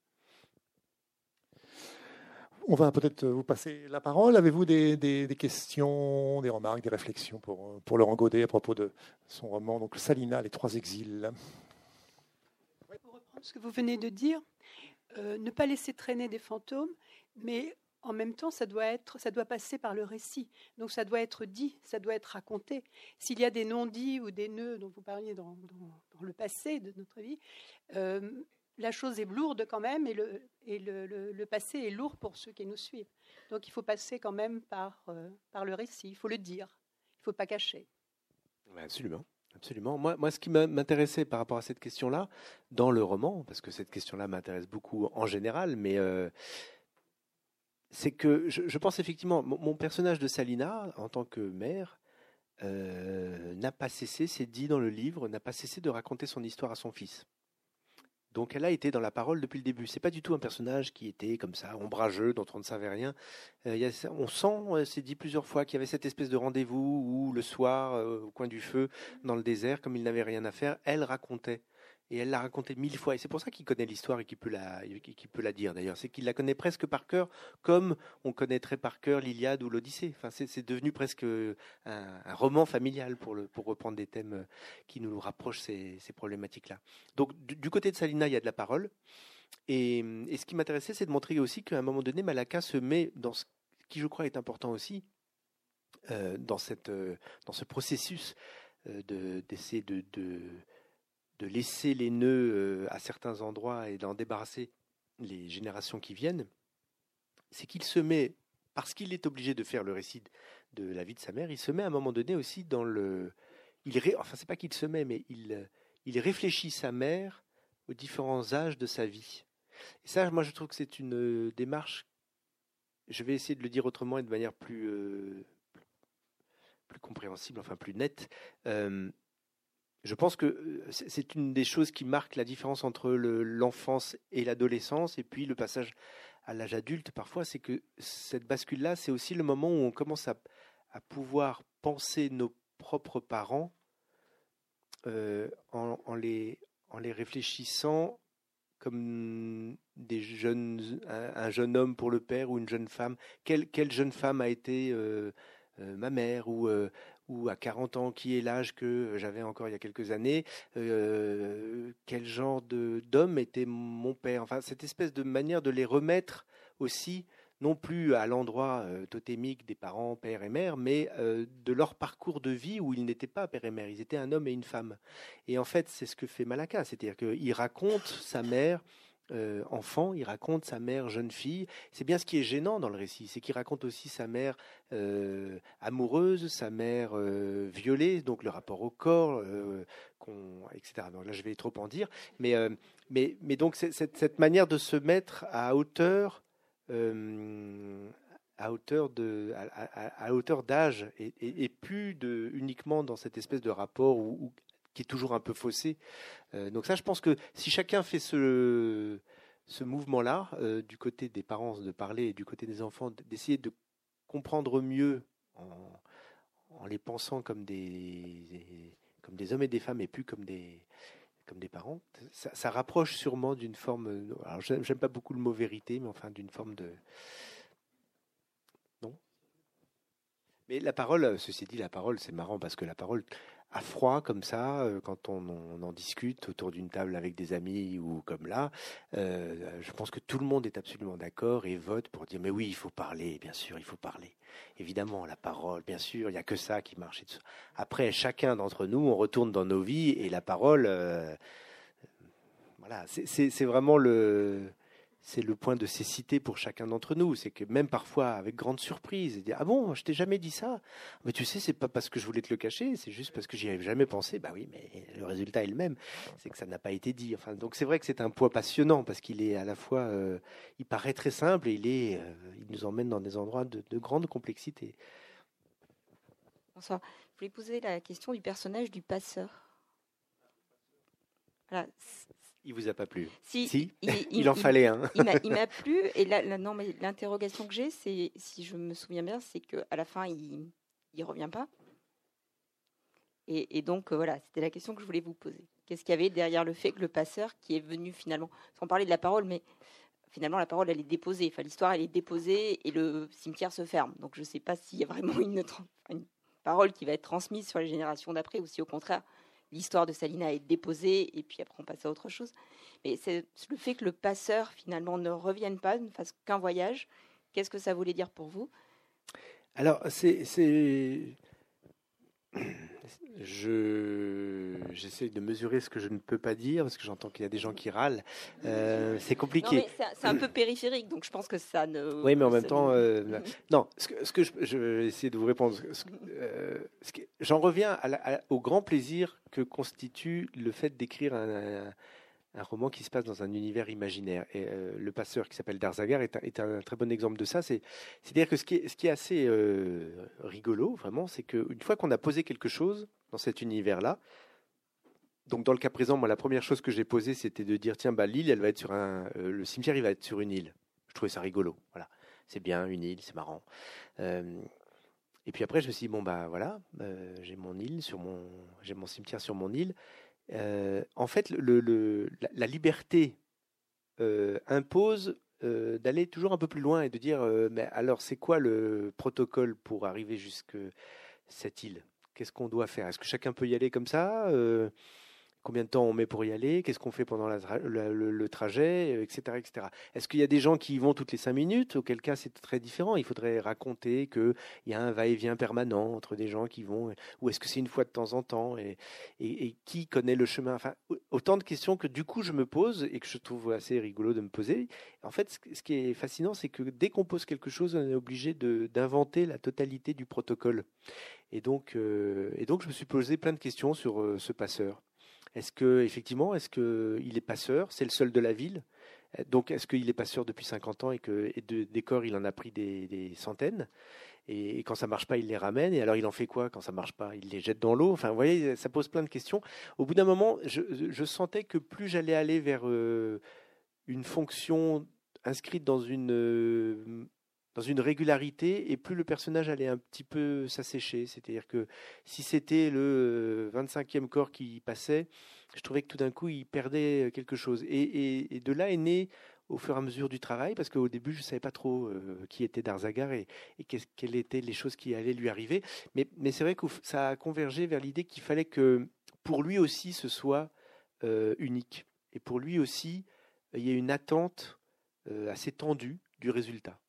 On va peut-être vous passer la parole. Avez-vous des, questions, des remarques, des réflexions pour, pour Laurent Godet à propos de son roman donc Salina, les trois exils? Ce que vous venez de dire, euh, ne pas laisser traîner des fantômes, mais en même temps, ça doit, être, ça doit passer par le récit. Donc ça doit être dit, ça doit être raconté. S'il y a des non-dits ou des nœuds dont vous parliez dans, le passé de notre vie, euh, la chose est lourde quand même et, le, passé est lourd pour ceux qui nous suivent. Donc il faut passer quand même par, euh, par le récit, il faut le dire, il ne faut pas cacher. Absolument. Absolument. Moi, moi, ce qui m'intéressait par rapport à cette question-là, dans le roman, parce que cette question-là m'intéresse beaucoup en général, mais euh, c'est que je, pense effectivement, mon, mon, personnage de Salina, en tant que mère, euh, n'a pas cessé, c'est dit dans le livre, n'a pas cessé de raconter son histoire à son fils. Donc elle a été dans la parole depuis le début. C'est pas du tout un personnage qui était comme ça, ombrageux, dont on ne savait rien. Euh, y a, on sent, c'est dit plusieurs fois, qu'il y avait cette espèce de rendez-vous où le soir, euh, au coin du feu, dans le désert, comme il n'avait rien à faire, elle racontait et elle l'a raconté mille fois. Et c'est pour ça qu'il connaît l'histoire et qu'il peut la, qu'il peut la dire d'ailleurs. C'est qu'il la connaît presque par cœur, comme on connaîtrait par cœur l'Iliade ou l'Odyssée. Enfin, c'est devenu presque un, roman familial pour, le, pour reprendre des thèmes qui nous rapprochent ces, ces problématiques-là. Donc, du, côté de Salina, il y a de la parole. Et, et ce qui m'intéressait, c'est de montrer aussi qu'à un moment donné, Malaka se met dans ce qui, je crois, est important aussi, euh, dans, cette, euh, dans ce processus euh, d'essayer de, de, de de laisser les nœuds euh, à certains endroits et d'en débarrasser les générations qui viennent, c'est qu'il se met, parce qu'il est obligé de faire le récit de la vie de sa mère, il se met à un moment donné aussi dans le... Il ré, enfin, c'est pas qu'il se met, mais il, il réfléchit sa mère aux différents âges de sa vie. Et ça, moi, je trouve que c'est une démarche, je vais essayer de le dire autrement et de manière plus, euh, plus compréhensible, enfin plus nette. Euh, je pense que c'est une des choses qui marque la différence entre l'enfance et l'adolescence, et puis le passage à l'âge adulte, parfois, c'est que cette bascule-là, c'est aussi le moment où on commence à, pouvoir penser nos propres parents euh, en, les, réfléchissant comme des jeunes, un, un, jeune homme pour le père ou une jeune femme. Quelle, jeune femme a été euh, euh, ma mère ou, euh, ou à 40 ans, qui est l'âge que j'avais encore il y a quelques années, euh, quel genre d'homme était mon père? Enfin, cette espèce de manière de les remettre aussi, non plus à l'endroit euh, totémique des parents, père et mère, mais euh, de leur parcours de vie où ils n'étaient pas père et mère, ils étaient un homme et une femme. Et en fait, c'est ce que fait Malaka, c'est-à-dire qu'il raconte sa mère euh, enfant, il raconte sa mère jeune fille. C'est bien ce qui est gênant dans le récit, c'est qu'il raconte aussi sa mère euh, amoureuse, sa mère euh, violée, donc le rapport au corps, etc. Là, je vais trop en dire, mais mais mais donc cette, cette, manière de se mettre à hauteur à hauteur de, à, hauteur d'âge et, plus de, uniquement dans cette espèce de rapport où, qui est toujours un peu faussé. Euh, donc ça, je pense que si chacun fait ce, ce mouvement-là, euh, du côté des parents de parler et du côté des enfants d'essayer de comprendre mieux en, les pensant comme des, comme des hommes et des femmes et plus comme des, comme des parents, ça, rapproche sûrement d'une forme. Alors, j'aime pas beaucoup le mot vérité, mais enfin d'une forme de, Mais la parole, ceci dit, la parole, c'est marrant parce que la parole à froid comme ça, euh, quand on, en discute autour d'une table avec des amis ou comme là, euh, je pense que tout le monde est absolument d'accord et vote pour dire mais oui, il faut parler, bien sûr, il faut parler. Évidemment, la parole, bien sûr, il n'y a que ça qui marche. Après, chacun d'entre nous, on retourne dans nos vies et la parole, voilà, c'est vraiment le c'est le point de cécité pour chacun d'entre nous. C'est que même parfois, avec grande surprise, dire, ah bon, je t'ai jamais dit ça? Mais tu sais, c'est pas parce que je voulais te le cacher, c'est juste parce que j'y avais jamais pensé. Bah oui, mais le résultat est le même. C'est que ça n'a pas été dit. Enfin, donc c'est vrai que c'est un poids passionnant parce qu'il est à la fois, euh, il paraît très simple et il est, euh, il nous emmène dans des endroits de, de grande complexité. Bonsoir. Je voulais poser la question du personnage du passeur. Il vous a pas plu Si, il, en fallait un. il m'a plu. Et là, non, mais l'interrogation que j'ai, c'est, si je me souviens bien, c'est qu'à la fin, il ne revient pas. Et, donc, euh, voilà, c'était la question que je voulais vous poser. Qu'est-ce qu'il y avait derrière le fait que le passeur, qui est venu finalement, sans parler de la parole, mais finalement, la parole, elle est déposée. Enfin, l'histoire, elle est déposée et le cimetière se ferme. Donc, je ne sais pas s'il y a vraiment une, une parole qui va être transmise sur les générations d'après ou si, au contraire, l'histoire de Salina est déposée et puis après on passe à autre chose. Mais c'est le fait que le passeur finalement ne revienne pas, ne fasse qu'un voyage. Qu'est-ce que ça voulait dire pour vous? Alors c'est je j'essaie de mesurer ce que je ne peux pas dire parce que j'entends qu'il y a des gens qui râlent. Euh, c'est compliqué. C'est un peu périphérique, donc je pense que ça ne. Oui, mais en même temps, euh, non. Ce que, ce que je, je, vais essayer de vous répondre. Euh, j'en reviens au grand plaisir que constitue le fait d'écrire un, un roman qui se passe dans un univers imaginaire. Et euh, le passeur qui s'appelle Darzagar est, un très bon exemple de ça. C'est-à-dire que ce qui est, ce qui est assez euh, rigolo, vraiment, c'est qu'une fois qu'on a posé quelque chose dans cet univers-là, donc dans le cas présent, moi, la première chose que j'ai posée, c'était de dire tiens, bah, l'île, elle va être sur un, euh, le cimetière, il va être sur une île. Je trouvais ça rigolo. Voilà, c'est bien une île, c'est marrant. et puis après, je me suis dit bon bah voilà, j'ai mon île sur mon, j'ai mon cimetière sur mon île. Euh, en fait, la, liberté euh, impose euh, d'aller toujours un peu plus loin et de dire, mais alors c'est quoi le protocole pour arriver jusqu'à cette île? Qu'est-ce qu'on doit faire? Est-ce que chacun peut y aller comme ça? Combien de temps on met pour y aller, qu'est-ce qu'on fait pendant le, trajet, etc. Euh, etc. Est-ce qu'il y a des gens qui y vont toutes les cinq minutes? Auquel cas, c'est très différent. Il faudrait raconter qu'il y a un va-et-vient permanent entre des gens qui vont, ou est-ce que c'est une fois de temps en temps et, qui connaît le chemin? Enfin, autant de questions que du coup je me pose et que je trouve assez rigolo de me poser. En fait, ce qui est fascinant, c'est que dès qu'on pose quelque chose, on est obligé d'inventer la totalité du protocole. Et donc, euh, et donc, je me suis posé plein de questions sur euh, ce passeur. Est-ce que effectivement, est-ce que il est passeur? C'est le seul de la ville. Donc, est-ce qu'il est passeur depuis 50 ans et que de, des corps, il en a pris des, centaines? Et, quand ça marche pas, il les ramène. Et alors, il en fait quoi quand ça marche pas? Il les jette dans l'eau? Enfin, vous voyez, ça pose plein de questions. Au bout d'un moment, je, sentais que plus j'allais aller vers euh, une fonction inscrite dans une euh, dans une régularité et plus le personnage allait un petit peu s'assécher. C'est-à-dire que si c'était le 25e euh, corps qui passait, je trouvais que tout d'un coup il perdait quelque chose. Et, de là est né au fur et à mesure du travail, parce qu'au début je ne savais pas trop euh, qui était Darzagar et, et quelles étaient les choses qui allaient lui arriver. Mais, c'est vrai que ça a convergé vers l'idée qu'il fallait que pour lui aussi ce soit euh, unique. Et pour lui aussi, il y ait une attente assez tendue du résultat.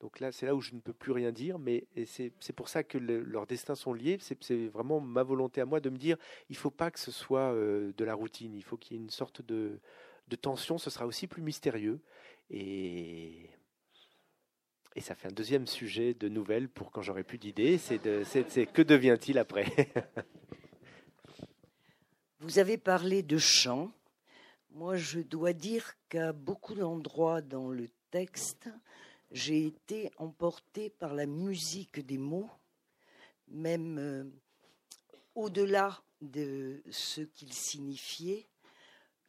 Donc là, c'est là où je ne peux plus rien dire, mais c'est pour ça que leurs destins sont liés. C'est vraiment ma volonté à moi de me dire, il faut pas que ce soit euh, de la routine, il faut qu'il y ait une sorte de, tension, ce sera aussi plus mystérieux. Et, et ça fait un deuxième sujet de nouvelles pour quand j'aurai plus d'idées, c'est que devient-il après? Vous avez parlé de chant. Moi, je dois dire qu'à beaucoup d'endroits dans le texte, j'ai été emportée par la musique des mots, même euh, au-delà de ce qu'ils signifiaient,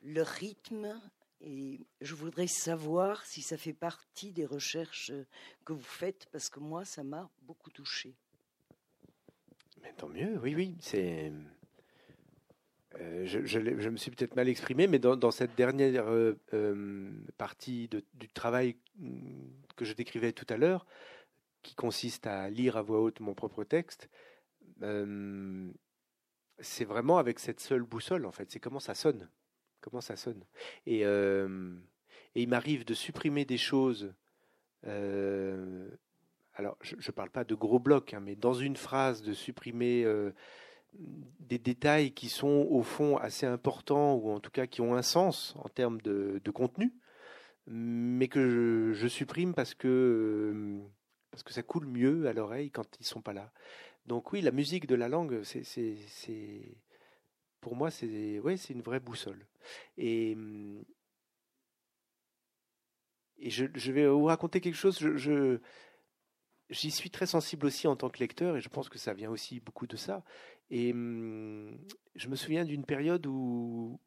leur rythme. Et je voudrais savoir si ça fait partie des recherches que vous faites, parce que moi, ça m'a beaucoup touchée. Mais tant mieux, oui, oui. C'est. Euh, je, me suis peut-être mal exprimé, mais dans, cette dernière euh, euh, partie du travail mm, que je décrivais tout à l'heure, qui consiste à lire à voix haute mon propre texte, c'est vraiment avec cette seule boussole, en fait. C'est comment ça sonne. Comment ça sonne. Et, il m'arrive de supprimer des choses. Alors, je ne parle pas de gros blocs, hein, mais dans une phrase, de supprimer des détails qui sont au fond assez importants, ou en tout cas qui ont un sens en termes de, contenu, mais que je, supprime parce que, parce que ça coule mieux à l'oreille quand ils ne sont pas là. Donc oui, la musique de la langue, c'est, pour moi, c'est ouais, c'est une vraie boussole. Et, et je, je vais vous raconter quelque chose. Je, j'y suis très sensible aussi en tant que lecteur, et je pense que ça vient aussi beaucoup de ça. Et je me souviens d'une période où,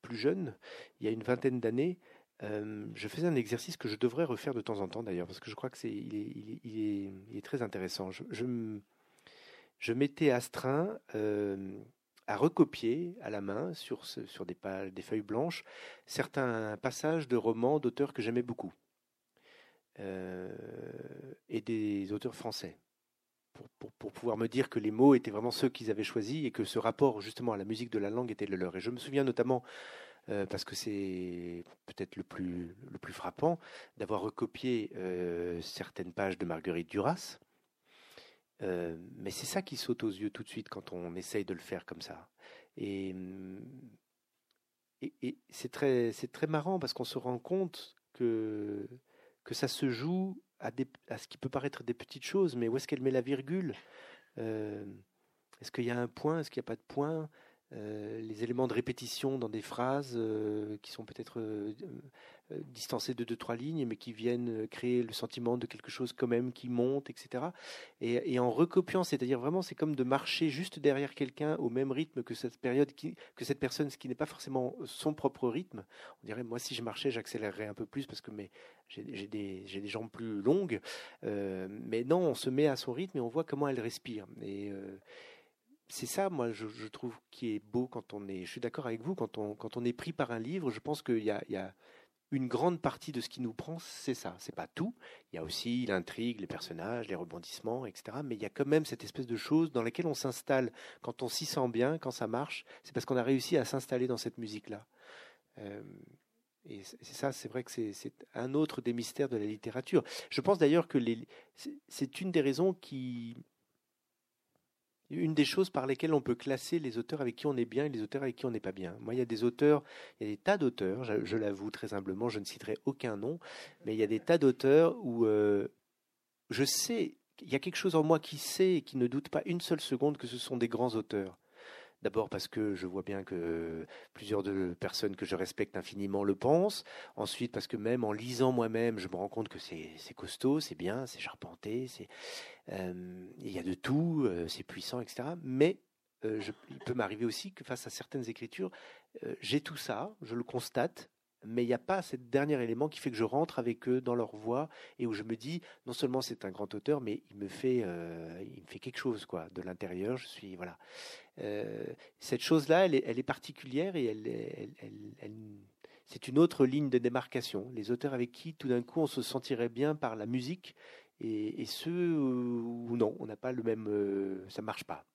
plus jeune, il y a une vingtaine d'années, euh, je faisais un exercice que je devrais refaire de temps en temps d'ailleurs, parce que je crois que c'est, il est, très intéressant. Je, m'étais astreint euh, à recopier à la main sur, sur des, pages, des feuilles blanches certains passages de romans d'auteurs que j'aimais beaucoup et des auteurs français. Pour, pour, pouvoir me dire que les mots étaient vraiment ceux qu'ils avaient choisis et que ce rapport justement à la musique de la langue était le leur. Et je me souviens notamment, euh, parce que c'est peut-être le plus, le plus frappant, d'avoir recopié euh, certaines pages de Marguerite Duras. Euh, mais c'est ça qui saute aux yeux tout de suite quand on essaye de le faire comme ça. Et, et, c'est très, très marrant parce qu'on se rend compte que, que ça se joue à, ce qui peut paraître des petites choses, mais où est-ce qu'elle met la virgule? Euh, Est-ce qu'il y a un point? Est-ce qu'il n'y a pas de point? Euh, les éléments de répétition dans des phrases euh, qui sont peut-être distancés de deux trois lignes, mais qui viennent créer le sentiment de quelque chose quand même qui monte, etc. Et, en recopiant, c'est-à-dire vraiment, c'est comme de marcher juste derrière quelqu'un au même rythme que cette période, que cette personne, ce qui n'est pas forcément son propre rythme. On dirait, moi, si je marchais, j'accélérerais un peu plus parce que mais j'ai des, des jambes plus longues. Euh, mais non, on se met à son rythme et on voit comment elle respire. Et euh, c'est ça, moi, je, je, trouve qui est beau quand on est. Je suis d'accord avec vous, quand on, quand on est pris par un livre, je pense qu'il y a, il y a une grande partie de ce qui nous prend, c'est ça. C'est pas tout. Il y a aussi l'intrigue, les personnages, les rebondissements, etc. Mais il y a quand même cette espèce de chose dans laquelle on s'installe quand on s'y sent bien, quand ça marche. C'est parce qu'on a réussi à s'installer dans cette musique-là. Euh, et c'est ça, c'est vrai que c'est un autre des mystères de la littérature. Je pense d'ailleurs que c'est une des raisons qui une des choses par lesquelles on peut classer les auteurs avec qui on est bien et les auteurs avec qui on n'est pas bien. Moi, il y a des auteurs, il y a des tas d'auteurs, je, l'avoue très humblement, je ne citerai aucun nom, mais il y a des tas d'auteurs où euh, je sais, il y a quelque chose en moi qui sait et qui ne doute pas une seule seconde que ce sont des grands auteurs. D'abord parce que je vois bien que plusieurs de personnes que je respecte infiniment le pensent. Ensuite parce que même en lisant moi-même, je me rends compte que c'est costaud, c'est bien, c'est charpenté, euh, il y a de tout, euh, c'est puissant, etc. Mais euh, il peut m'arriver aussi que face à certaines écritures, j'ai tout ça, je le constate, mais il n'y a pas ce dernier élément qui fait que je rentre avec eux dans leur voix et où je me dis non seulement c'est un grand auteur, mais il me fait, il me fait quelque chose quoi de l'intérieur. Je suis voilà. Euh, cette chose-là, elle est, particulière et elle, c'est une autre ligne de démarcation. Les auteurs avec qui tout d'un coup on se sentirait bien par la musique et, ceux où non, on n'a pas le même, euh, ça marche pas.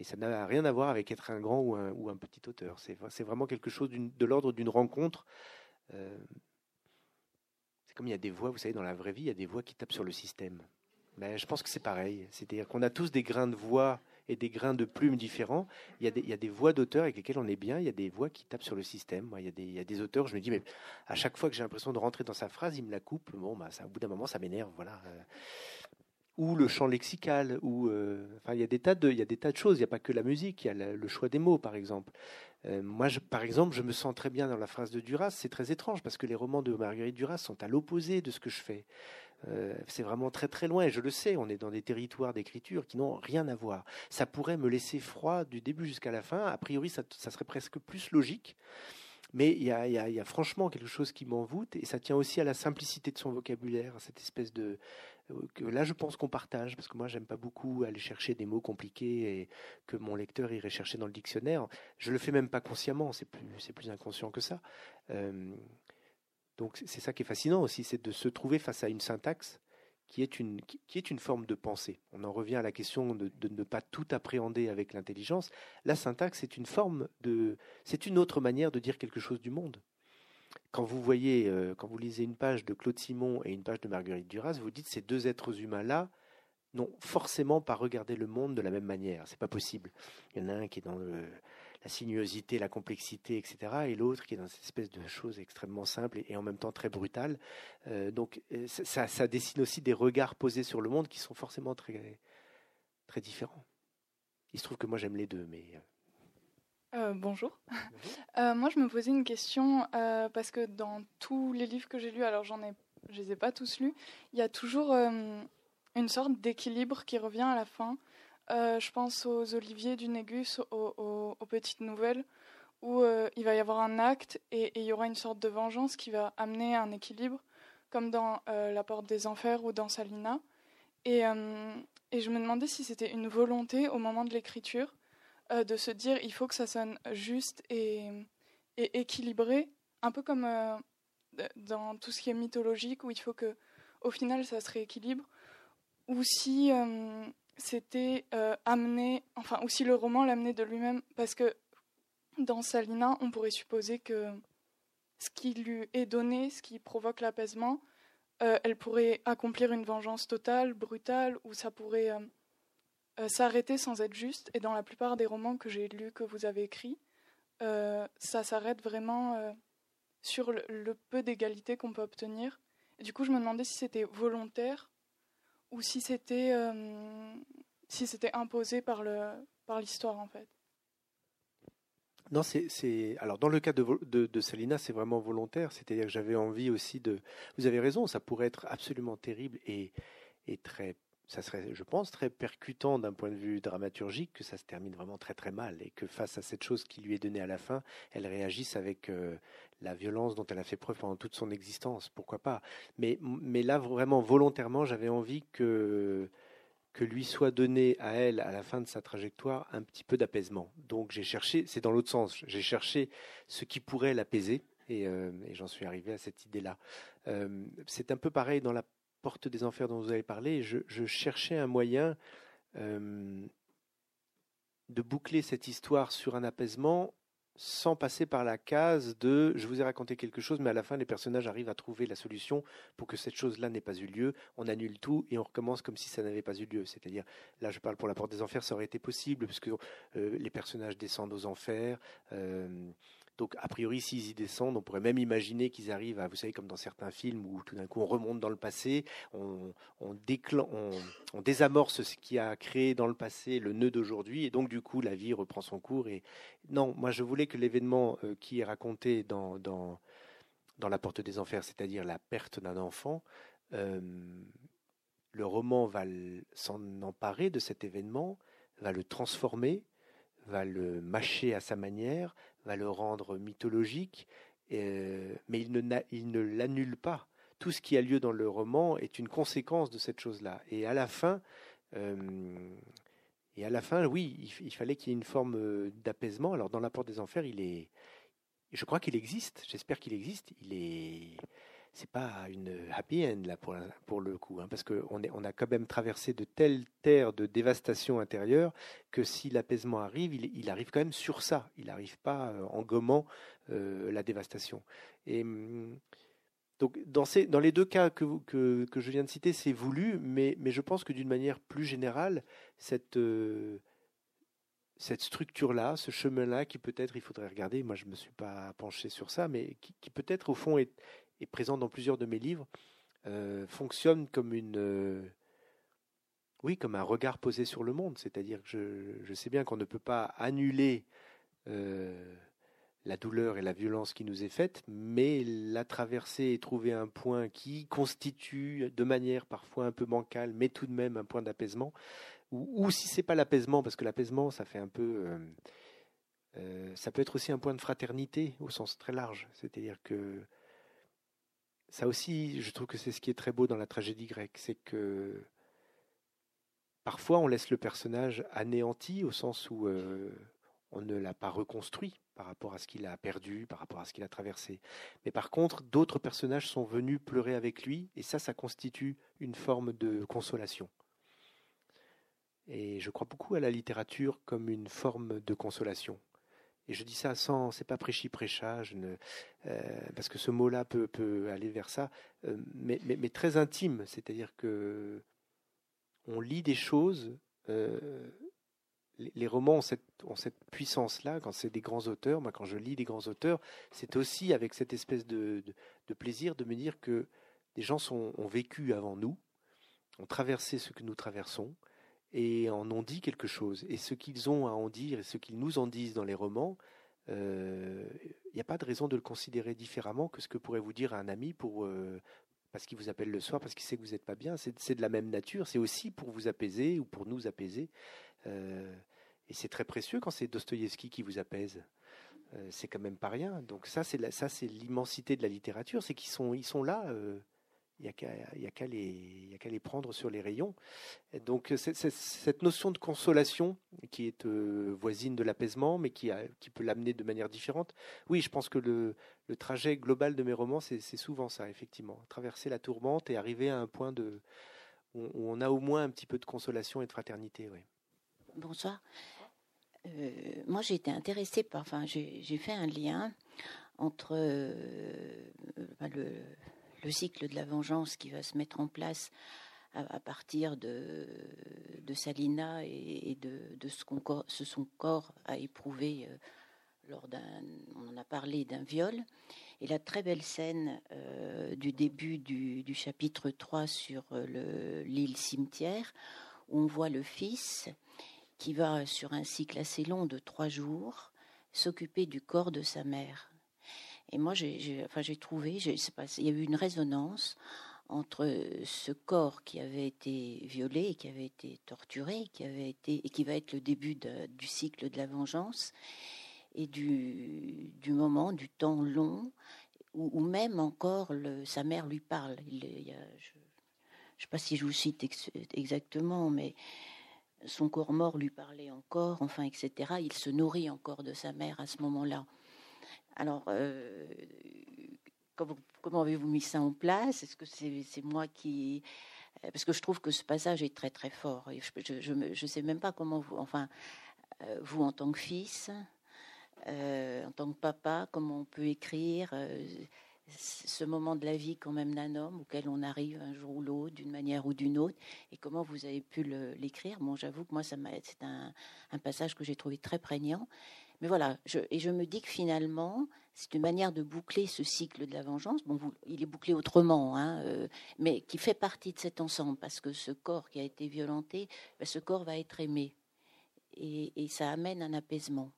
Et ça n'a rien à voir avec être un grand ou un, petit auteur. C'est vraiment quelque chose de l'ordre d'une rencontre. Euh, c'est comme il y a des voix, vous savez, dans la vraie vie, il y a des voix qui tapent sur le système. Mais je pense que c'est pareil. C'est-à-dire qu'on a tous des grains de voix des grains de plumes différents. Il y a des, voix d'auteurs avec lesquelles on est bien. Il y a des voix qui tapent sur le système. Moi, il, y a des, auteurs, je me dis, mais à chaque fois que j'ai l'impression de rentrer dans sa phrase, il me la coupe. Bon, bah, ça, au bout d'un moment, ça m'énerve. Voilà. ou le chant lexical, ou enfin il y a des tas de il y a des tas de choses. Il n'y a pas que la musique, il y a le choix des mots par exemple. moi, je, par exemple, je me sens très bien dans la phrase de Duras. C'est très étrange parce que les romans de Marguerite Duras sont à l'opposé de ce que je fais. Euh, c'est vraiment très très loin, et je le sais, on est dans des territoires d'écriture qui n'ont rien à voir. Ça pourrait me laisser froid du début jusqu'à la fin. A priori, ça, serait presque plus logique. Mais il y, a, franchement quelque chose qui m'envoûte, et ça tient aussi à la simplicité de son vocabulaire, cette espèce de... Euh, là, je pense qu'on partage, parce que moi, j'aime pas beaucoup aller chercher des mots compliqués et que mon lecteur irait chercher dans le dictionnaire. Je le fais même pas consciemment, c'est plus, plus inconscient que ça. Euh, donc c'est ça qui est fascinant aussi, c'est de se trouver face à une syntaxe qui est une, forme de pensée. On en revient à la question de, ne pas tout appréhender avec l'intelligence. La syntaxe est une forme de, c'est une autre manière de dire quelque chose du monde. Quand vous voyez, euh, quand vous lisez une page de Claude Simon et une page de Marguerite Duras, vous dites ces deux êtres humains là n'ont forcément pas regardé le monde de la même manière. C'est pas possible. Il y en a un qui est dans le, la sinuosité, la complexité, etc. Et l'autre qui est dans cette espèce de choses extrêmement simples et, en même temps très brutales. Euh, donc euh, ça, dessine aussi des regards posés sur le monde qui sont forcément très, très différents. Il se trouve que moi j'aime les deux, mais... Euh, bonjour. moi, je me posais une question parce que dans tous les livres que j'ai lus, alors j'en ai, je les ai pas tous lus, il y a toujours une sorte d'équilibre qui revient à la fin. Euh, je pense aux Oliviers du Négus, aux, Petites Nouvelles, où euh, il va y avoir un acte et, il y aura une sorte de vengeance qui va amener un équilibre, comme dans euh, La Porte des Enfers ou dans Salina. Et, je me demandais si c'était une volonté au moment de l'écriture de se dire il faut que ça sonne juste et, et équilibré, un peu comme dans tout ce qui est mythologique, où il faut que au final ça se rééquilibre, ou si c'était euh, amené, enfin aussi le roman l'amener de lui-même, parce que dans Salina, on pourrait supposer que ce qui lui est donné, ce qui provoque l'apaisement, euh, elle pourrait accomplir une vengeance totale, brutale, ou ça pourrait euh, s'arrêter sans être juste. Et dans la plupart des romans que j'ai lus, que vous avez écrits, ça s'arrête vraiment sur le, le peu d'égalité qu'on peut obtenir. Et du coup, je me demandais si c'était volontaire ou si c'était euh, si c'était imposé par le par l'histoire en fait. Non, c'est alors dans le cas de, de, de Salina, c'est vraiment volontaire. C'est-à-dire que j'avais envie aussi de. Vous avez raison, ça pourrait être absolument terrible et, et très ça serait, je pense, très percutant d'un point de vue dramaturgique que ça se termine vraiment très très mal et que face à cette chose qui lui est donnée à la fin, elle réagisse avec euh, la violence dont elle a fait preuve pendant toute son existence. Pourquoi pas? Mais, mais là, vraiment, volontairement, j'avais envie que que lui soit donné à elle à la fin de sa trajectoire un petit peu d'apaisement. Donc j'ai cherché, c'est dans l'autre sens, j'ai cherché ce qui pourrait l'apaiser et, euh, j'en suis arrivé à cette idée-là. Euh, c'est un peu pareil dans la porte des enfers dont vous avez parlé, je, cherchais un moyen euh, de boucler cette histoire sur un apaisement sans passer par la case de je vous ai raconté quelque chose, mais à la fin les personnages arrivent à trouver la solution pour que cette chose-là n'ait pas eu lieu. On annule tout et on recommence comme si ça n'avait pas eu lieu. C'est-à-dire, là je parle pour la porte des enfers, ça aurait été possible puisque euh, les personnages descendent aux enfers. Euh, donc, a priori, s'ils y descendent, on pourrait même imaginer qu'ils arrivent à, vous savez, comme dans certains films où tout d'un coup on remonte dans le passé, on, on, on, désamorce ce qui a créé dans le passé le nœud d'aujourd'hui, et donc du coup la vie reprend son cours. Et non, moi je voulais que l'événement euh, qui est raconté dans, La Porte des Enfers, c'est-à-dire la perte d'un enfant, euh, le roman va s'en emparer de cet événement, va le transformer, va le mâcher à sa manière, va le rendre mythologique, euh, mais il ne, il l'annule pas. Tout ce qui a lieu dans le roman est une conséquence de cette chose-là. Et à la fin, euh, et à la fin, oui, il, fallait qu'il y ait une forme euh, d'apaisement. Alors dans la porte des enfers, il est, je crois qu'il existe. J'espère qu'il existe. Il est, c'est pas une happy end là pour, pour le coup, hein, parce qu'on on a quand même traversé de telles terres de dévastation intérieure que si l'apaisement arrive, il, arrive quand même sur ça. Il n'arrive pas euh, en gommant euh, la dévastation. Et hum, donc dans, ces, dans les deux cas que, que, que je viens de citer, c'est voulu, mais, mais je pense que d'une manière plus générale, cette euh, cette structure-là, ce chemin-là, qui peut-être, il faudrait regarder, moi je ne me suis pas penché sur ça, mais qui, qui peut-être au fond est, est présent dans plusieurs de mes livres, euh, fonctionne comme une, euh, oui, comme un regard posé sur le monde. C'est-à-dire que je, sais bien qu'on ne peut pas annuler euh, la douleur et la violence qui nous est faite, mais la traverser et trouver un point qui constitue de manière parfois un peu bancale, mais tout de même un point d'apaisement, ou, si c'est pas l'apaisement, parce que l'apaisement, ça fait un peu, ça peut être aussi un point de fraternité au sens très large. C'est-à-dire que ça aussi, je trouve que c'est ce qui est très beau dans la tragédie grecque, c'est que parfois on laisse le personnage anéanti au sens où euh, on ne l'a pas reconstruit par rapport à ce qu'il a perdu, par rapport à ce qu'il a traversé. Mais par contre, d'autres personnages sont venus pleurer avec lui, et ça, ça constitue une forme de consolation. Et je crois beaucoup à la littérature comme une forme de consolation. Et je dis ça sans, c'est pas prêchi prêcha, euh, parce que ce mot-là peut, peut, aller vers ça, euh, mais, mais, très intime, c'est-à-dire que on lit des choses euh, les, romans ont cette, puissance-là, quand c'est des grands auteurs, moi quand je lis des grands auteurs, c'est aussi avec cette espèce de, plaisir de me dire que des gens ont vécu avant nous, ont traversé ce que nous traversons, et en ont dit quelque chose. Et ce qu'ils ont à en dire et ce qu'ils nous en disent dans les romans, il euh, n'y a pas de raison de le considérer différemment que ce que pourrait vous dire un ami pour, euh, parce qu'il vous appelle le soir, parce qu'il sait que vous n'êtes pas bien. C'est de la même nature. C'est aussi pour vous apaiser ou pour nous apaiser. Euh, et c'est très précieux quand c'est Dostoïevski qui vous apaise. C'est quand même pas rien. Donc ça, c'est ça, c'est l'immensité de la littérature, c'est qu'ils sont, ils sont là. Euh, il n'y a qu'à les, prendre sur les rayons. donc cette notion de consolation qui est voisine de l'apaisement, mais qui, peut l'amener de manière différente. Oui, je pense que le, le trajet global de mes romans, c'est souvent ça, effectivement. Traverser la tourmente et arriver à un point où, on a au moins un petit peu de consolation et de fraternité. Bonsoir. Euh, moi, j'ai été intéressée par. Enfin, j'ai fait un lien entre euh, bah, le, cycle de la vengeance qui va se mettre en place à, partir de, Salina et, de, ce, ce son corps a éprouvé euh, lors d'un. On en a parlé d'un viol. Et la très belle scène du début du, du, chapitre 3 sur l'île cimetière, où on voit le fils qui va, sur un cycle assez long de trois jours, s'occuper du corps de sa mère. Et moi, j'ai enfin, trouvé, pas, il y a eu une résonance entre ce corps qui avait été violé, qui avait été torturé, qui avait été et qui va être le début du cycle de la vengeance, et du, moment, du temps long, où, même encore sa mère lui parle. Je ne sais pas si je vous cite exactement, mais son corps mort lui parlait encore, enfin, etc. Il se nourrit encore de sa mère à ce moment-là. Alors, euh, comment, avez-vous mis ça en place? Est-ce que c'est moi qui... Euh, parce que je trouve que ce passage est très très fort. Je ne sais même pas comment vous... Enfin, euh, vous en tant que fils, en tant que papa, comment on peut écrire ce moment de la vie quand même d'un homme auquel on arrive un jour ou l'autre d'une manière ou d'une autre et comment vous avez pu l'écrire? Bon, j'avoue que moi, ça c'est un, un, passage que j'ai trouvé très prégnant. Mais voilà, et je me dis que finalement, c'est une manière de boucler ce cycle de la vengeance. Bon, il est bouclé autrement, hein, euh, mais qui fait partie de cet ensemble parce que ce corps qui a été violenté, ben, ce corps va être aimé et, ça amène un apaisement.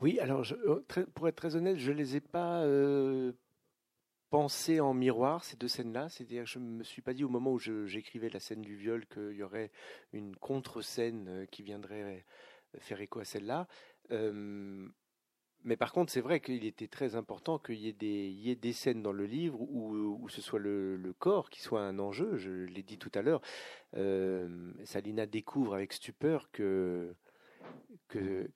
Oui, alors euh, pour être très honnête, je ne les ai pas euh, pensés en miroir, ces deux scènes-là. C'est-à-dire je ne me suis pas dit au moment où j'écrivais la scène du viol qu'il y aurait une contre-scène euh, qui viendrait faire écho à celle-là. mais par contre, c'est vrai qu'il était très important qu'il y, ait des scènes dans le livre où, ce soit le, corps qui soit un enjeu. Je l'ai dit tout à l'heure. Salina découvre avec stupeur que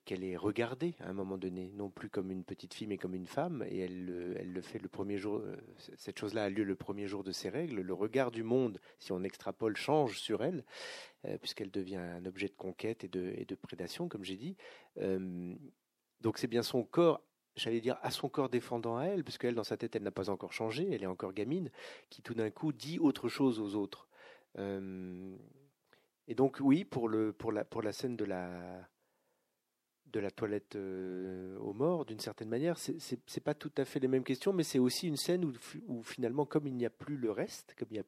qu'elle est regardée à un moment donné, non plus comme une petite fille mais comme une femme, et elle, elle le fait le premier jour. Euh, cette chose-là a lieu le premier jour de ses règles. Le regard du monde, si on extrapole, change sur elle, euh, puisqu'elle devient un objet de conquête et de, prédation, comme j'ai dit. Euh, donc c'est bien son corps j'allais dire, à son corps défendant à elle, puisqu'elle, dans sa tête, elle n'a pas encore changé, elle est encore gamine, qui tout d'un coup dit autre chose aux autres. et donc, oui, pour, le, pour, la, pour la scène de la, de la toilette aux morts, d'une certaine manière. C'est pas tout à fait les mêmes questions, mais c'est aussi une scène où, finalement, comme il n'y a plus le reste, comme il n'y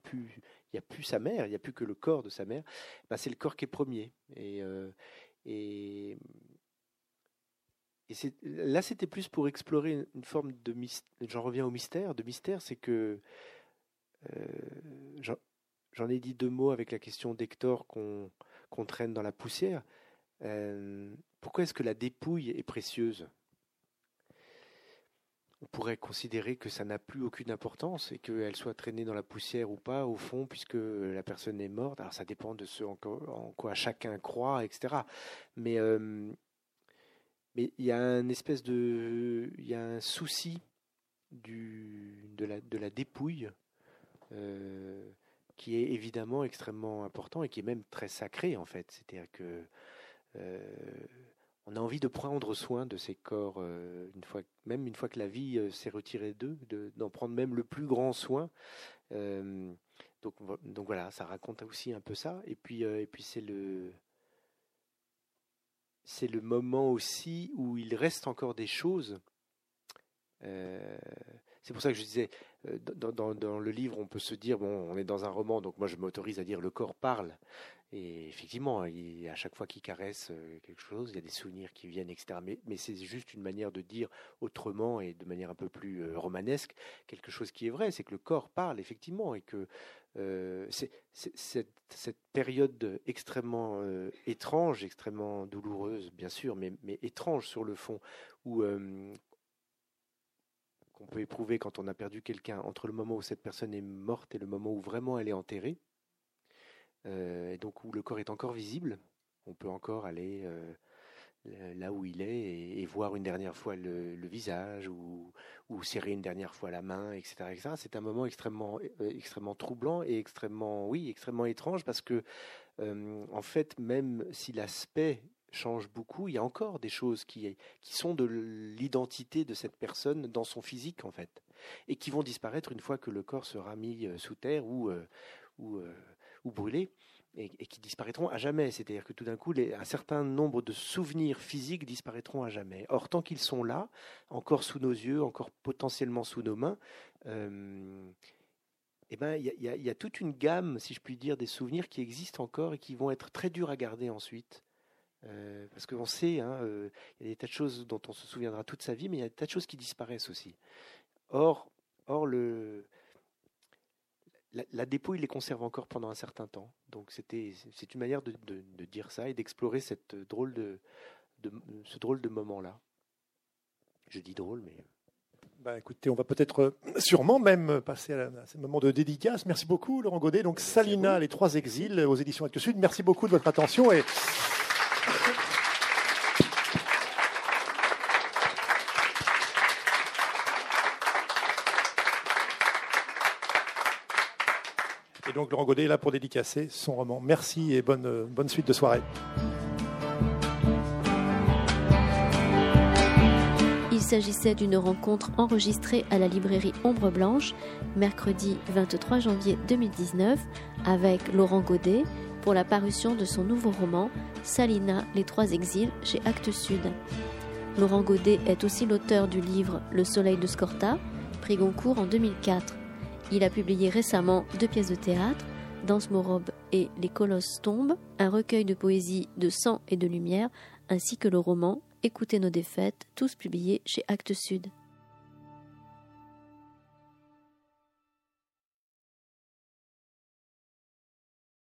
a plus, sa mère, il n'y a plus que le corps de sa mère, bah, c'est le corps qui est premier. Et, et là, c'était plus pour explorer une, forme de mystère. J'en reviens au mystère. De mystère, c'est que euh, j'en ai dit deux mots avec la question d'Hector qu'on traîne dans la poussière. Euh, pourquoi est-ce que la dépouille est précieuse? On pourrait considérer que ça n'a plus aucune importance et qu'elle soit traînée dans la poussière ou pas, au fond, puisque la personne est morte. Alors ça dépend de ce en quoi, chacun croit, etc. Mais euh, mais il y a un espèce de, souci du, de, la, de la dépouille euh, qui est évidemment extrêmement important et qui est même très sacré en fait. C'est-à-dire que euh, on a envie de prendre soin de ces corps euh, même une fois que la vie s'est retirée d'eux, d'en prendre même le plus grand soin. donc, donc voilà, ça raconte aussi un peu ça. Et puis, puis c'est le c'est le moment aussi où il reste encore des choses. Euh, c'est pour ça que je disais, euh, dans, le livre, on peut se dire, bon, on est dans un roman, donc moi je m'autorise à dire le corps parle. Et effectivement, à chaque fois qu'il caresse euh, quelque chose, il y a des souvenirs qui viennent, etc. Mais, c'est juste une manière de dire autrement et de manière un peu plus euh, romanesque quelque chose qui est vrai, c'est que le corps parle, effectivement, et que c'est, cette, période extrêmement étrange, extrêmement douloureuse, bien sûr, mais, étrange sur le fond, qu'on peut éprouver quand on a perdu quelqu'un entre le moment où cette personne est morte et le moment où vraiment elle est enterrée, euh, et donc où le corps est encore visible, on peut encore aller euh, là où il est et, voir une dernière fois le, visage ou, serrer une dernière fois la main, etc. C'est un moment extrêmement, euh, extrêmement troublant et extrêmement, oui, extrêmement étrange parce que, en fait, même si l'aspect change beaucoup, il y a encore des choses qui, sont de l'identité de cette personne dans son physique, en fait, et qui vont disparaître une fois que le corps sera mis euh, sous terre ou, euh, euh, ou brûlé, et, qui disparaîtront à jamais. C'est-à-dire que tout d'un coup, les, un certain nombre de souvenirs physiques disparaîtront à jamais. Or, tant qu'ils sont là, encore sous nos yeux, encore potentiellement sous nos mains, eh ben, il y, y, a toute une gamme, si je puis dire, des souvenirs qui existent encore et qui vont être très durs à garder ensuite. Euh, parce qu'on sait, hein, euh, il y a des tas de choses dont on se souviendra toute sa vie, mais il y a des tas de choses qui disparaissent aussi. Or, or le, la, dépouille les conserve encore pendant un certain temps. Donc c'était, c'est une manière de, de, dire ça et d'explorer cette drôle de, de, ce drôle de moment-là. Je dis drôle, mais bah, écoutez, on va peut-être euh, sûrement même passer à, ce moment de dédicace. Merci beaucoup, Laurent Godet. Donc, Salina, les trois exils aux éditions Actes Sud. Merci beaucoup de votre attention et Godet est là pour dédicacer son roman. Merci et bonne, bonne suite de soirée. Il s'agissait d'une rencontre enregistrée à la librairie Ombre Blanche, mercredi 23 janvier 2019, avec Laurent Godet, pour la parution de son nouveau roman Salina, les trois exils chez Actes Sud. Laurent Godet est aussi l'auteur du livre Le Soleil de Scorta, prix Goncourt en 2004. Il a publié récemment deux pièces de théâtre, Danse Morobe et Les Colosses tombent, un recueil de poésie de sang et de lumière, ainsi que le roman Écoutez nos défaites, tous publiés chez Actes Sud.